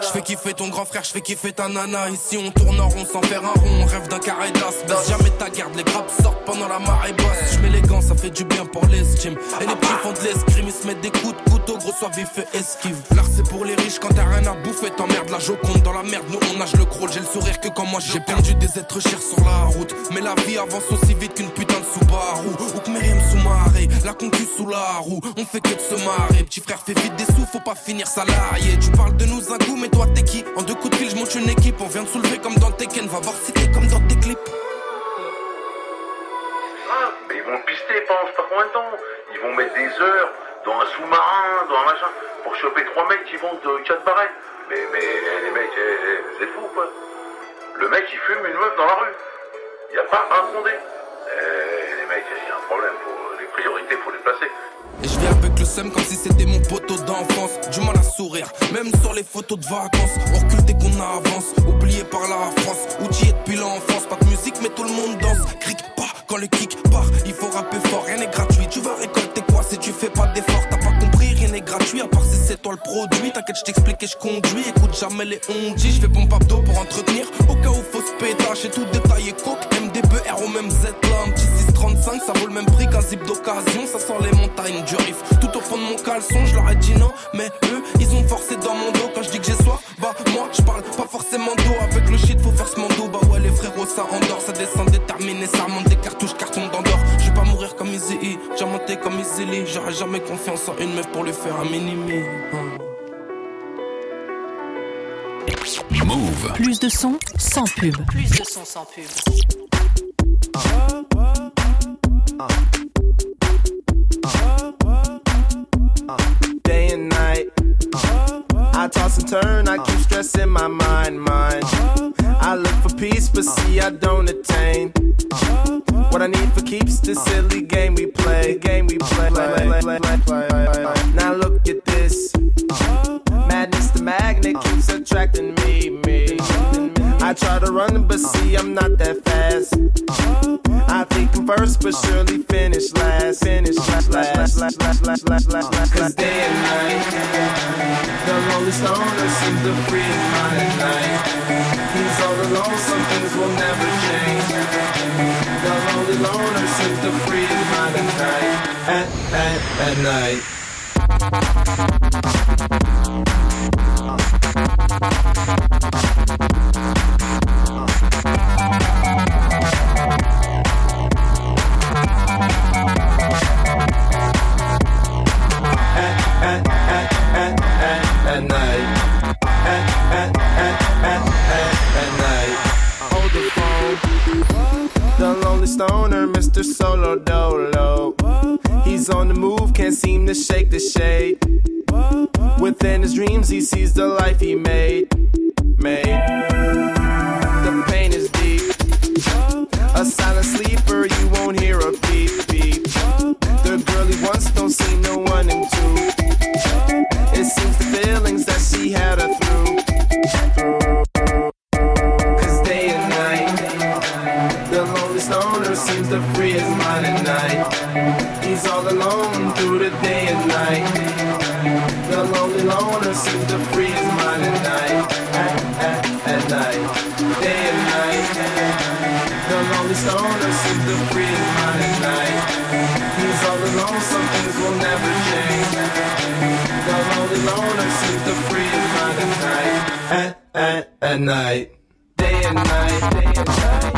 Je fais kiffer ton grand frère, je fais kiffer ta nana. Ici on tourne en rond sans faire un rond, on rêve d'un carré d'as. Jamais ta garde, les grappes sortent pendant la marée basse. Je gants, ça fait du bien pour l'estime. Et les petits font de l'escrime, ils se mettent des coups gros sois vif et esquive. L'art c'est pour les riches quand t'as rien à bouffer, t'emmerdes la joconde dans la merde. Nous on nage le crawl, j'ai le sourire que quand moi j'ai perdu des êtres chers sur la route. Mais la vie avance aussi vite qu'une putain de Subaru. Ou que Myriam sous marée, la concu sous la roue. On fait que de se marrer, petit frère fait vite des sous, faut pas finir salarié. Tu parles de nous un coup, mais toi t'es qui? En deux coups de fil, je monte une équipe, on vient de soulever comme dans Tekken, va voir si t'es comme dans tes clips. Ah, mais ils vont pister pendant je sais pas combien de temps. Ils vont mettre des heures dans un sous-marin, dans un machin, pour choper trois mecs qui vont de 4 barrettes. Mais, mais les mecs, c'est fou quoi. Le mec il fume une meuf dans la rue. Il n'y a pas un fondé. Eh, les mecs, il y a un problème. Faut, les priorités, faut les placer. Et je viens avec le seum comme si c'était mon poteau d'enfance. Du mal à sourire, même sur les photos de vacances. On dès qu'on avance, oublié par la France. Outillé depuis l'enfance, pas de musique, mais tout le monde danse. Cric pas quand le kick part, il faut rapper fort, rien n'est gratuit. Tu vas récolter si tu fais pas d'effort T'as pas compris, rien n'est gratuit, à part si c'est toi le produit. T'inquiète, je t'explique et je conduis. Écoute jamais les ondis, je fais pompe à dos pour entretenir. Au cas où faut se pétage, et tout détaillé coke. MDB, R au même Z là, un petit 635, ça vaut le même prix qu'un zip d'occasion. Ça sort les montagnes du riff. Tout au fond de mon caleçon, je leur ai dit non, mais eux, ils ont forcé dans mon dos. Quand je dis que j'ai soif, bah moi, je parle pas forcément d'eau. Avec le shit, faut faire ce mando. Bah ouais, les frérots, ça endort, ça descend déterminé, ça remonte des cartouches, carton d'endort. Comme E, diamanté comme Lee. J'aurais jamais confiance en une meuf pour lui faire un mini-me. Hein. Move. Plus de son sans pub. Plus de son sans pub. day and night. I toss and turn, I keep stressing my mind, mind. I look for peace, but see I don't attain. What I need for keeps the silly game we play, game we play. Now look at this. Madness, the magnet keeps attracting me, me. I try to run, but see I'm not that fast. I think I'm first, but surely finish last. Finish last, last, last, last, last, last, last, last. Cause day and night, the lonely stoner seems to free his mind at night. He's all alone, some things will never change. The lonely loner seems to free his mind at night. At, at, at night. Mr. Solo Dolo. He's on the move, can't seem to shake the shade. Within his dreams, he sees the life he made. Made. The pain is deep. A silent sleeper, you won't hear a beep beep. The girl he wants don't see no one in two. It seems the feelings that she had to free his mind at night. He's all alone through the day and night. The lonely loner seems free his mind at night. At, at, at night, day and night. The lonely stoner seems free his mind at night. He's all alone, some things will never change. The lonely loner seems free his mind at night. At, at, at night. Day and night, day and night.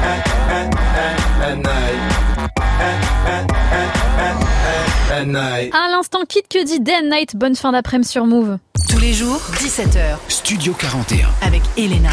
night. À l'instant, Kid que dit Day and Night, bonne fin d'après-midi sur Move. Tous les jours, 17h. Studio 41. Avec Elena.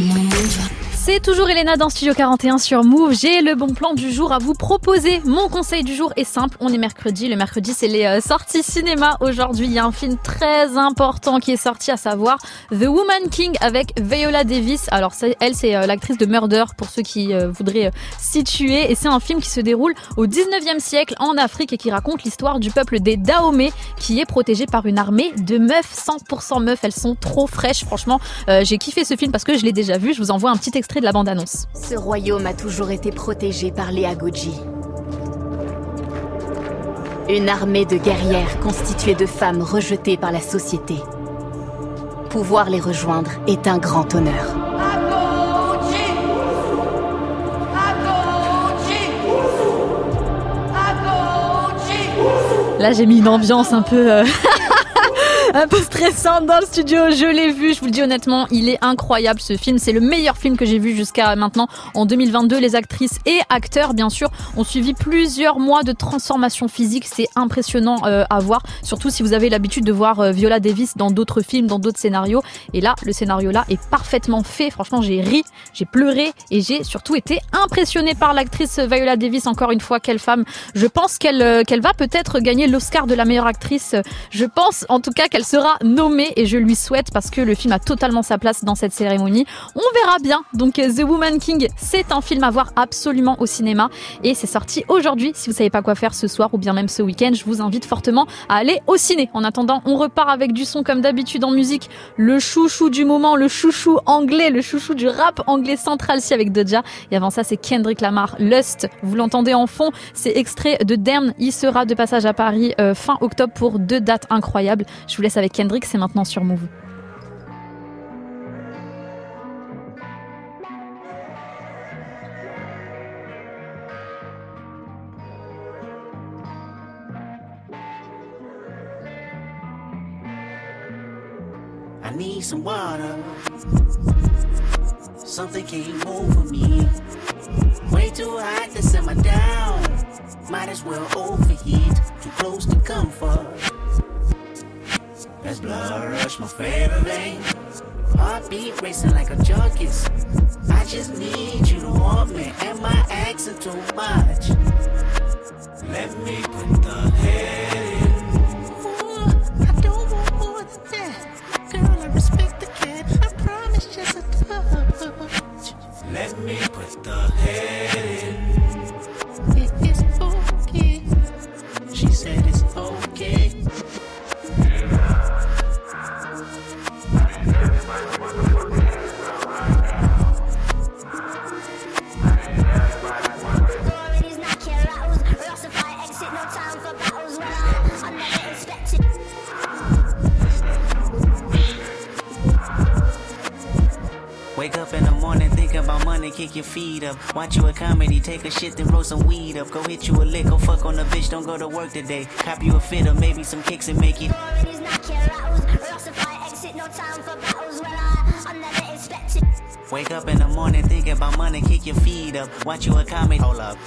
Move. C'est toujours Elena dans Studio 41 sur Move. J'ai le bon plan du jour à vous proposer. Mon conseil du jour est simple. On est mercredi. Le mercredi, c'est les euh, sorties cinéma. Aujourd'hui, il y a un film très important qui est sorti, à savoir The Woman King avec Viola Davis. Alors, elle, c'est euh, l'actrice de Murder pour ceux qui euh, voudraient situer. Et c'est un film qui se déroule au 19e siècle en Afrique et qui raconte l'histoire du peuple des Dahomey qui est protégé par une armée de meufs, 100% meufs. Elles sont trop fraîches. Franchement, j'ai kiffé ce film parce que je l'ai déjà vu. Je vous envoie un petit extrait extrait de la bande-annonce. Ce royaume a toujours été protégé par les Agoji. Une armée de guerrières constituée de femmes rejetées par la société. Pouvoir les rejoindre est un grand honneur. Là, j'ai mis une ambiance un peu. euh, Un peu stressante dans le studio, je l'ai vu, je vous le dis honnêtement, il est incroyable ce film, c'est le meilleur film que j'ai vu jusqu'à maintenant en 2022. Les actrices et acteurs, bien sûr, ont suivi plusieurs mois de transformation physique, c'est impressionnant euh, à voir, surtout si vous avez l'habitude de voir euh, Viola Davis dans d'autres films, dans d'autres scénarios. Et là, le scénario là est parfaitement fait, franchement j'ai ri, j'ai pleuré et j'ai surtout été impressionnée par l'actrice Viola Davis, encore une fois, quelle femme. Je pense qu'elle euh, qu'elle va peut-être gagner l'Oscar de la meilleure actrice, je pense en tout cas qu'elle sera nommée et je lui souhaite parce que le film a totalement sa place dans cette cérémonie. On verra bien. Donc The Woman King, c'est un film à voir absolument au cinéma et c'est sorti aujourd'hui. Si vous savez pas quoi faire ce soir ou bien même ce week-end, je vous invite fortement à aller au ciné. En attendant, on repart avec du son comme d'habitude en musique. Le chouchou du moment, le chouchou anglais, le chouchou du rap anglais central si avec Doja. Et avant ça, c'est Kendrick Lamar, Lust. Vous l'entendez en fond, c'est extrait de Damn. Il sera de passage à Paris euh, fin octobre pour deux dates incroyables. Je avec Kendrick, c'est maintenant sur Move. I need some water. Something came over me. Way too hot to simmer down. Might as well overheat. Too close to comfort. That's blood rush, my favorite vein. Heartbeat racing like a junkie's. I just need you to want me. Am I asking too much? Let me put the head in. I don't want more than that. Girl, I respect the cat. I promise just a touch. Let me put the head in. It is okay. She said it's Wake up in the morning, think about money, kick your feet up. Watch you a comedy, take a shit, then roll some weed up. Go hit you a lick, go fuck on the bitch, don't go to work today. Cop you a fit or maybe some kicks and make it. Wake up in the morning, think about money, kick your feet up. Watch you a comedy, hold up.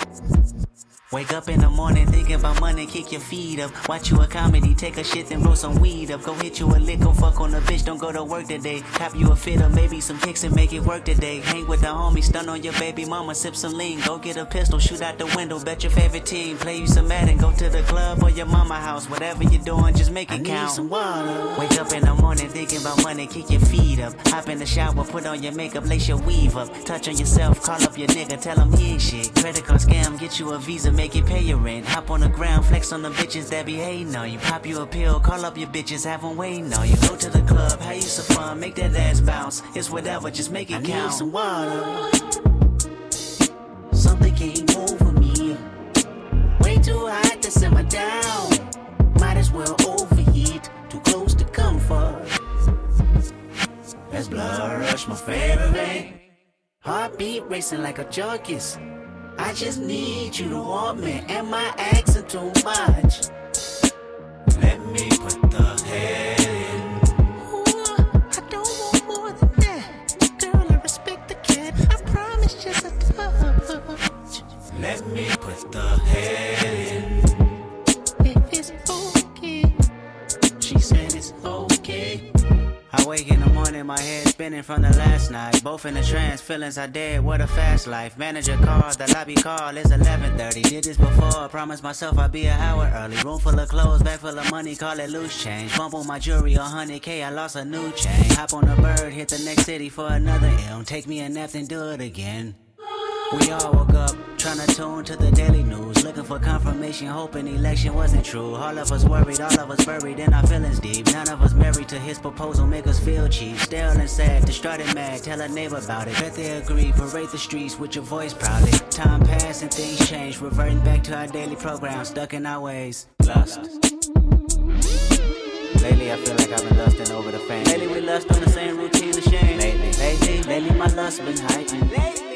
Wake up in the morning, thinking about money, kick your feet up. Watch you a comedy, take a shit, then roll some weed up. Go hit you a lick, go fuck on a bitch, don't go to work today. Cop you a fit or maybe some kicks and make it work today. Hang with the homies, stun on your baby mama, sip some lean. Go get a pistol, shoot out the window, bet your favorite team. Play you some Madden, go to the club or your mama house. Whatever you're doing, just make it I need count. some water. Wake up in the morning, thinking about money, kick your feet up. Hop in the shower, put on your makeup, lace your weave up. Touch on yourself, call up your nigga, tell him he ain't shit. Credit card scam, get you a visa, make it pay your rent. Hop on the ground, flex on the bitches that be hating on you. Pop you a pill, call up your bitches, have them waiting on you. Go to the club, have you some fun, make that ass bounce. It's whatever, just make it I count. need some water. Something came over me. Way too hot to simmer down. Might as well overheat. Too close to comfort. That's blood rush, my favorite. Heartbeat racing like a junkie's. I just need you to want me. Am I asking too much? Let me put the head in. I don't want more than that. Girl, I respect the cat. I promise just a touch. Let me put the head in. My head spinning from the last night. Both in a trance, feelings are dead. What a fast life. Manager called, the lobby call is 11:30. Did this before, promised myself I'd be an hour early. Room full of clothes, bag full of money, call it loose change. Bump on my jewelry, 100k, I lost a new chain. Hop on a bird, hit the next city for another M. Take me a nap, then do it again. We all woke up trying to tune to the daily news, looking for confirmation, hoping election wasn't true. All of us worried, all of us buried in our feelings deep. None of us married to his proposal, make us feel cheap. Stale and sad, distraught and mad, tell a neighbor about it. Bet they agree, parade the streets with your voice proudly. Time passed and things change, reverting back to our daily program, stuck in our ways. Lost. Lately, I feel like I've been lusting over the fame. Lately, we lust on the same routine of shame. Lately, lately, lately, my lust been heightened. Lately, it's all contradiction.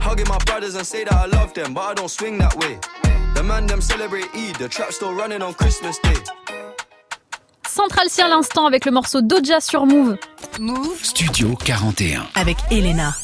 Hugging my brothers and say that I love them, but I don't swing that way. The man them celebrate Eid, the trap still running on Christmas Day. Central C à l'instant avec le morceau Doja sur Move. Move Studio 41. avec Elena.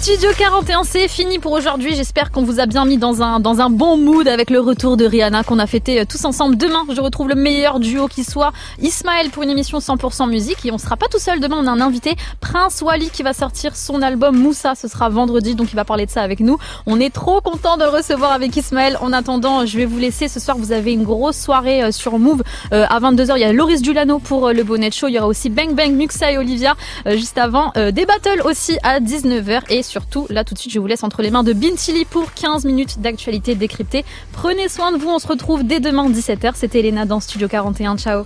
Studio 41, c'est fini pour aujourd'hui. J'espère qu'on vous a bien mis dans un, dans un bon mood avec le retour de Rihanna qu'on a fêté euh, tous ensemble. Demain, je retrouve le meilleur duo qui soit Ismaël pour une émission 100% musique. Et on sera pas tout seul demain, on a un invité, Prince Wally, qui va sortir son album Moussa. Ce sera vendredi, donc il va parler de ça avec nous. On est trop content de le recevoir avec Ismaël. En attendant, je vais vous laisser. Ce soir, vous avez une grosse soirée euh, sur Move. Euh, à 22h, il y a Loris Dulano pour le Bonnet Show. Il y aura aussi Bang Bang, Muxa et Olivia juste avant. Des battles aussi à 19h. Et surtout, là tout de suite, je vous laisse entre les mains de Bintili pour 15 minutes d'actualité décryptée. Prenez soin de vous. On se retrouve dès demain 17h. C'était Elena dans Studio 41. Ciao.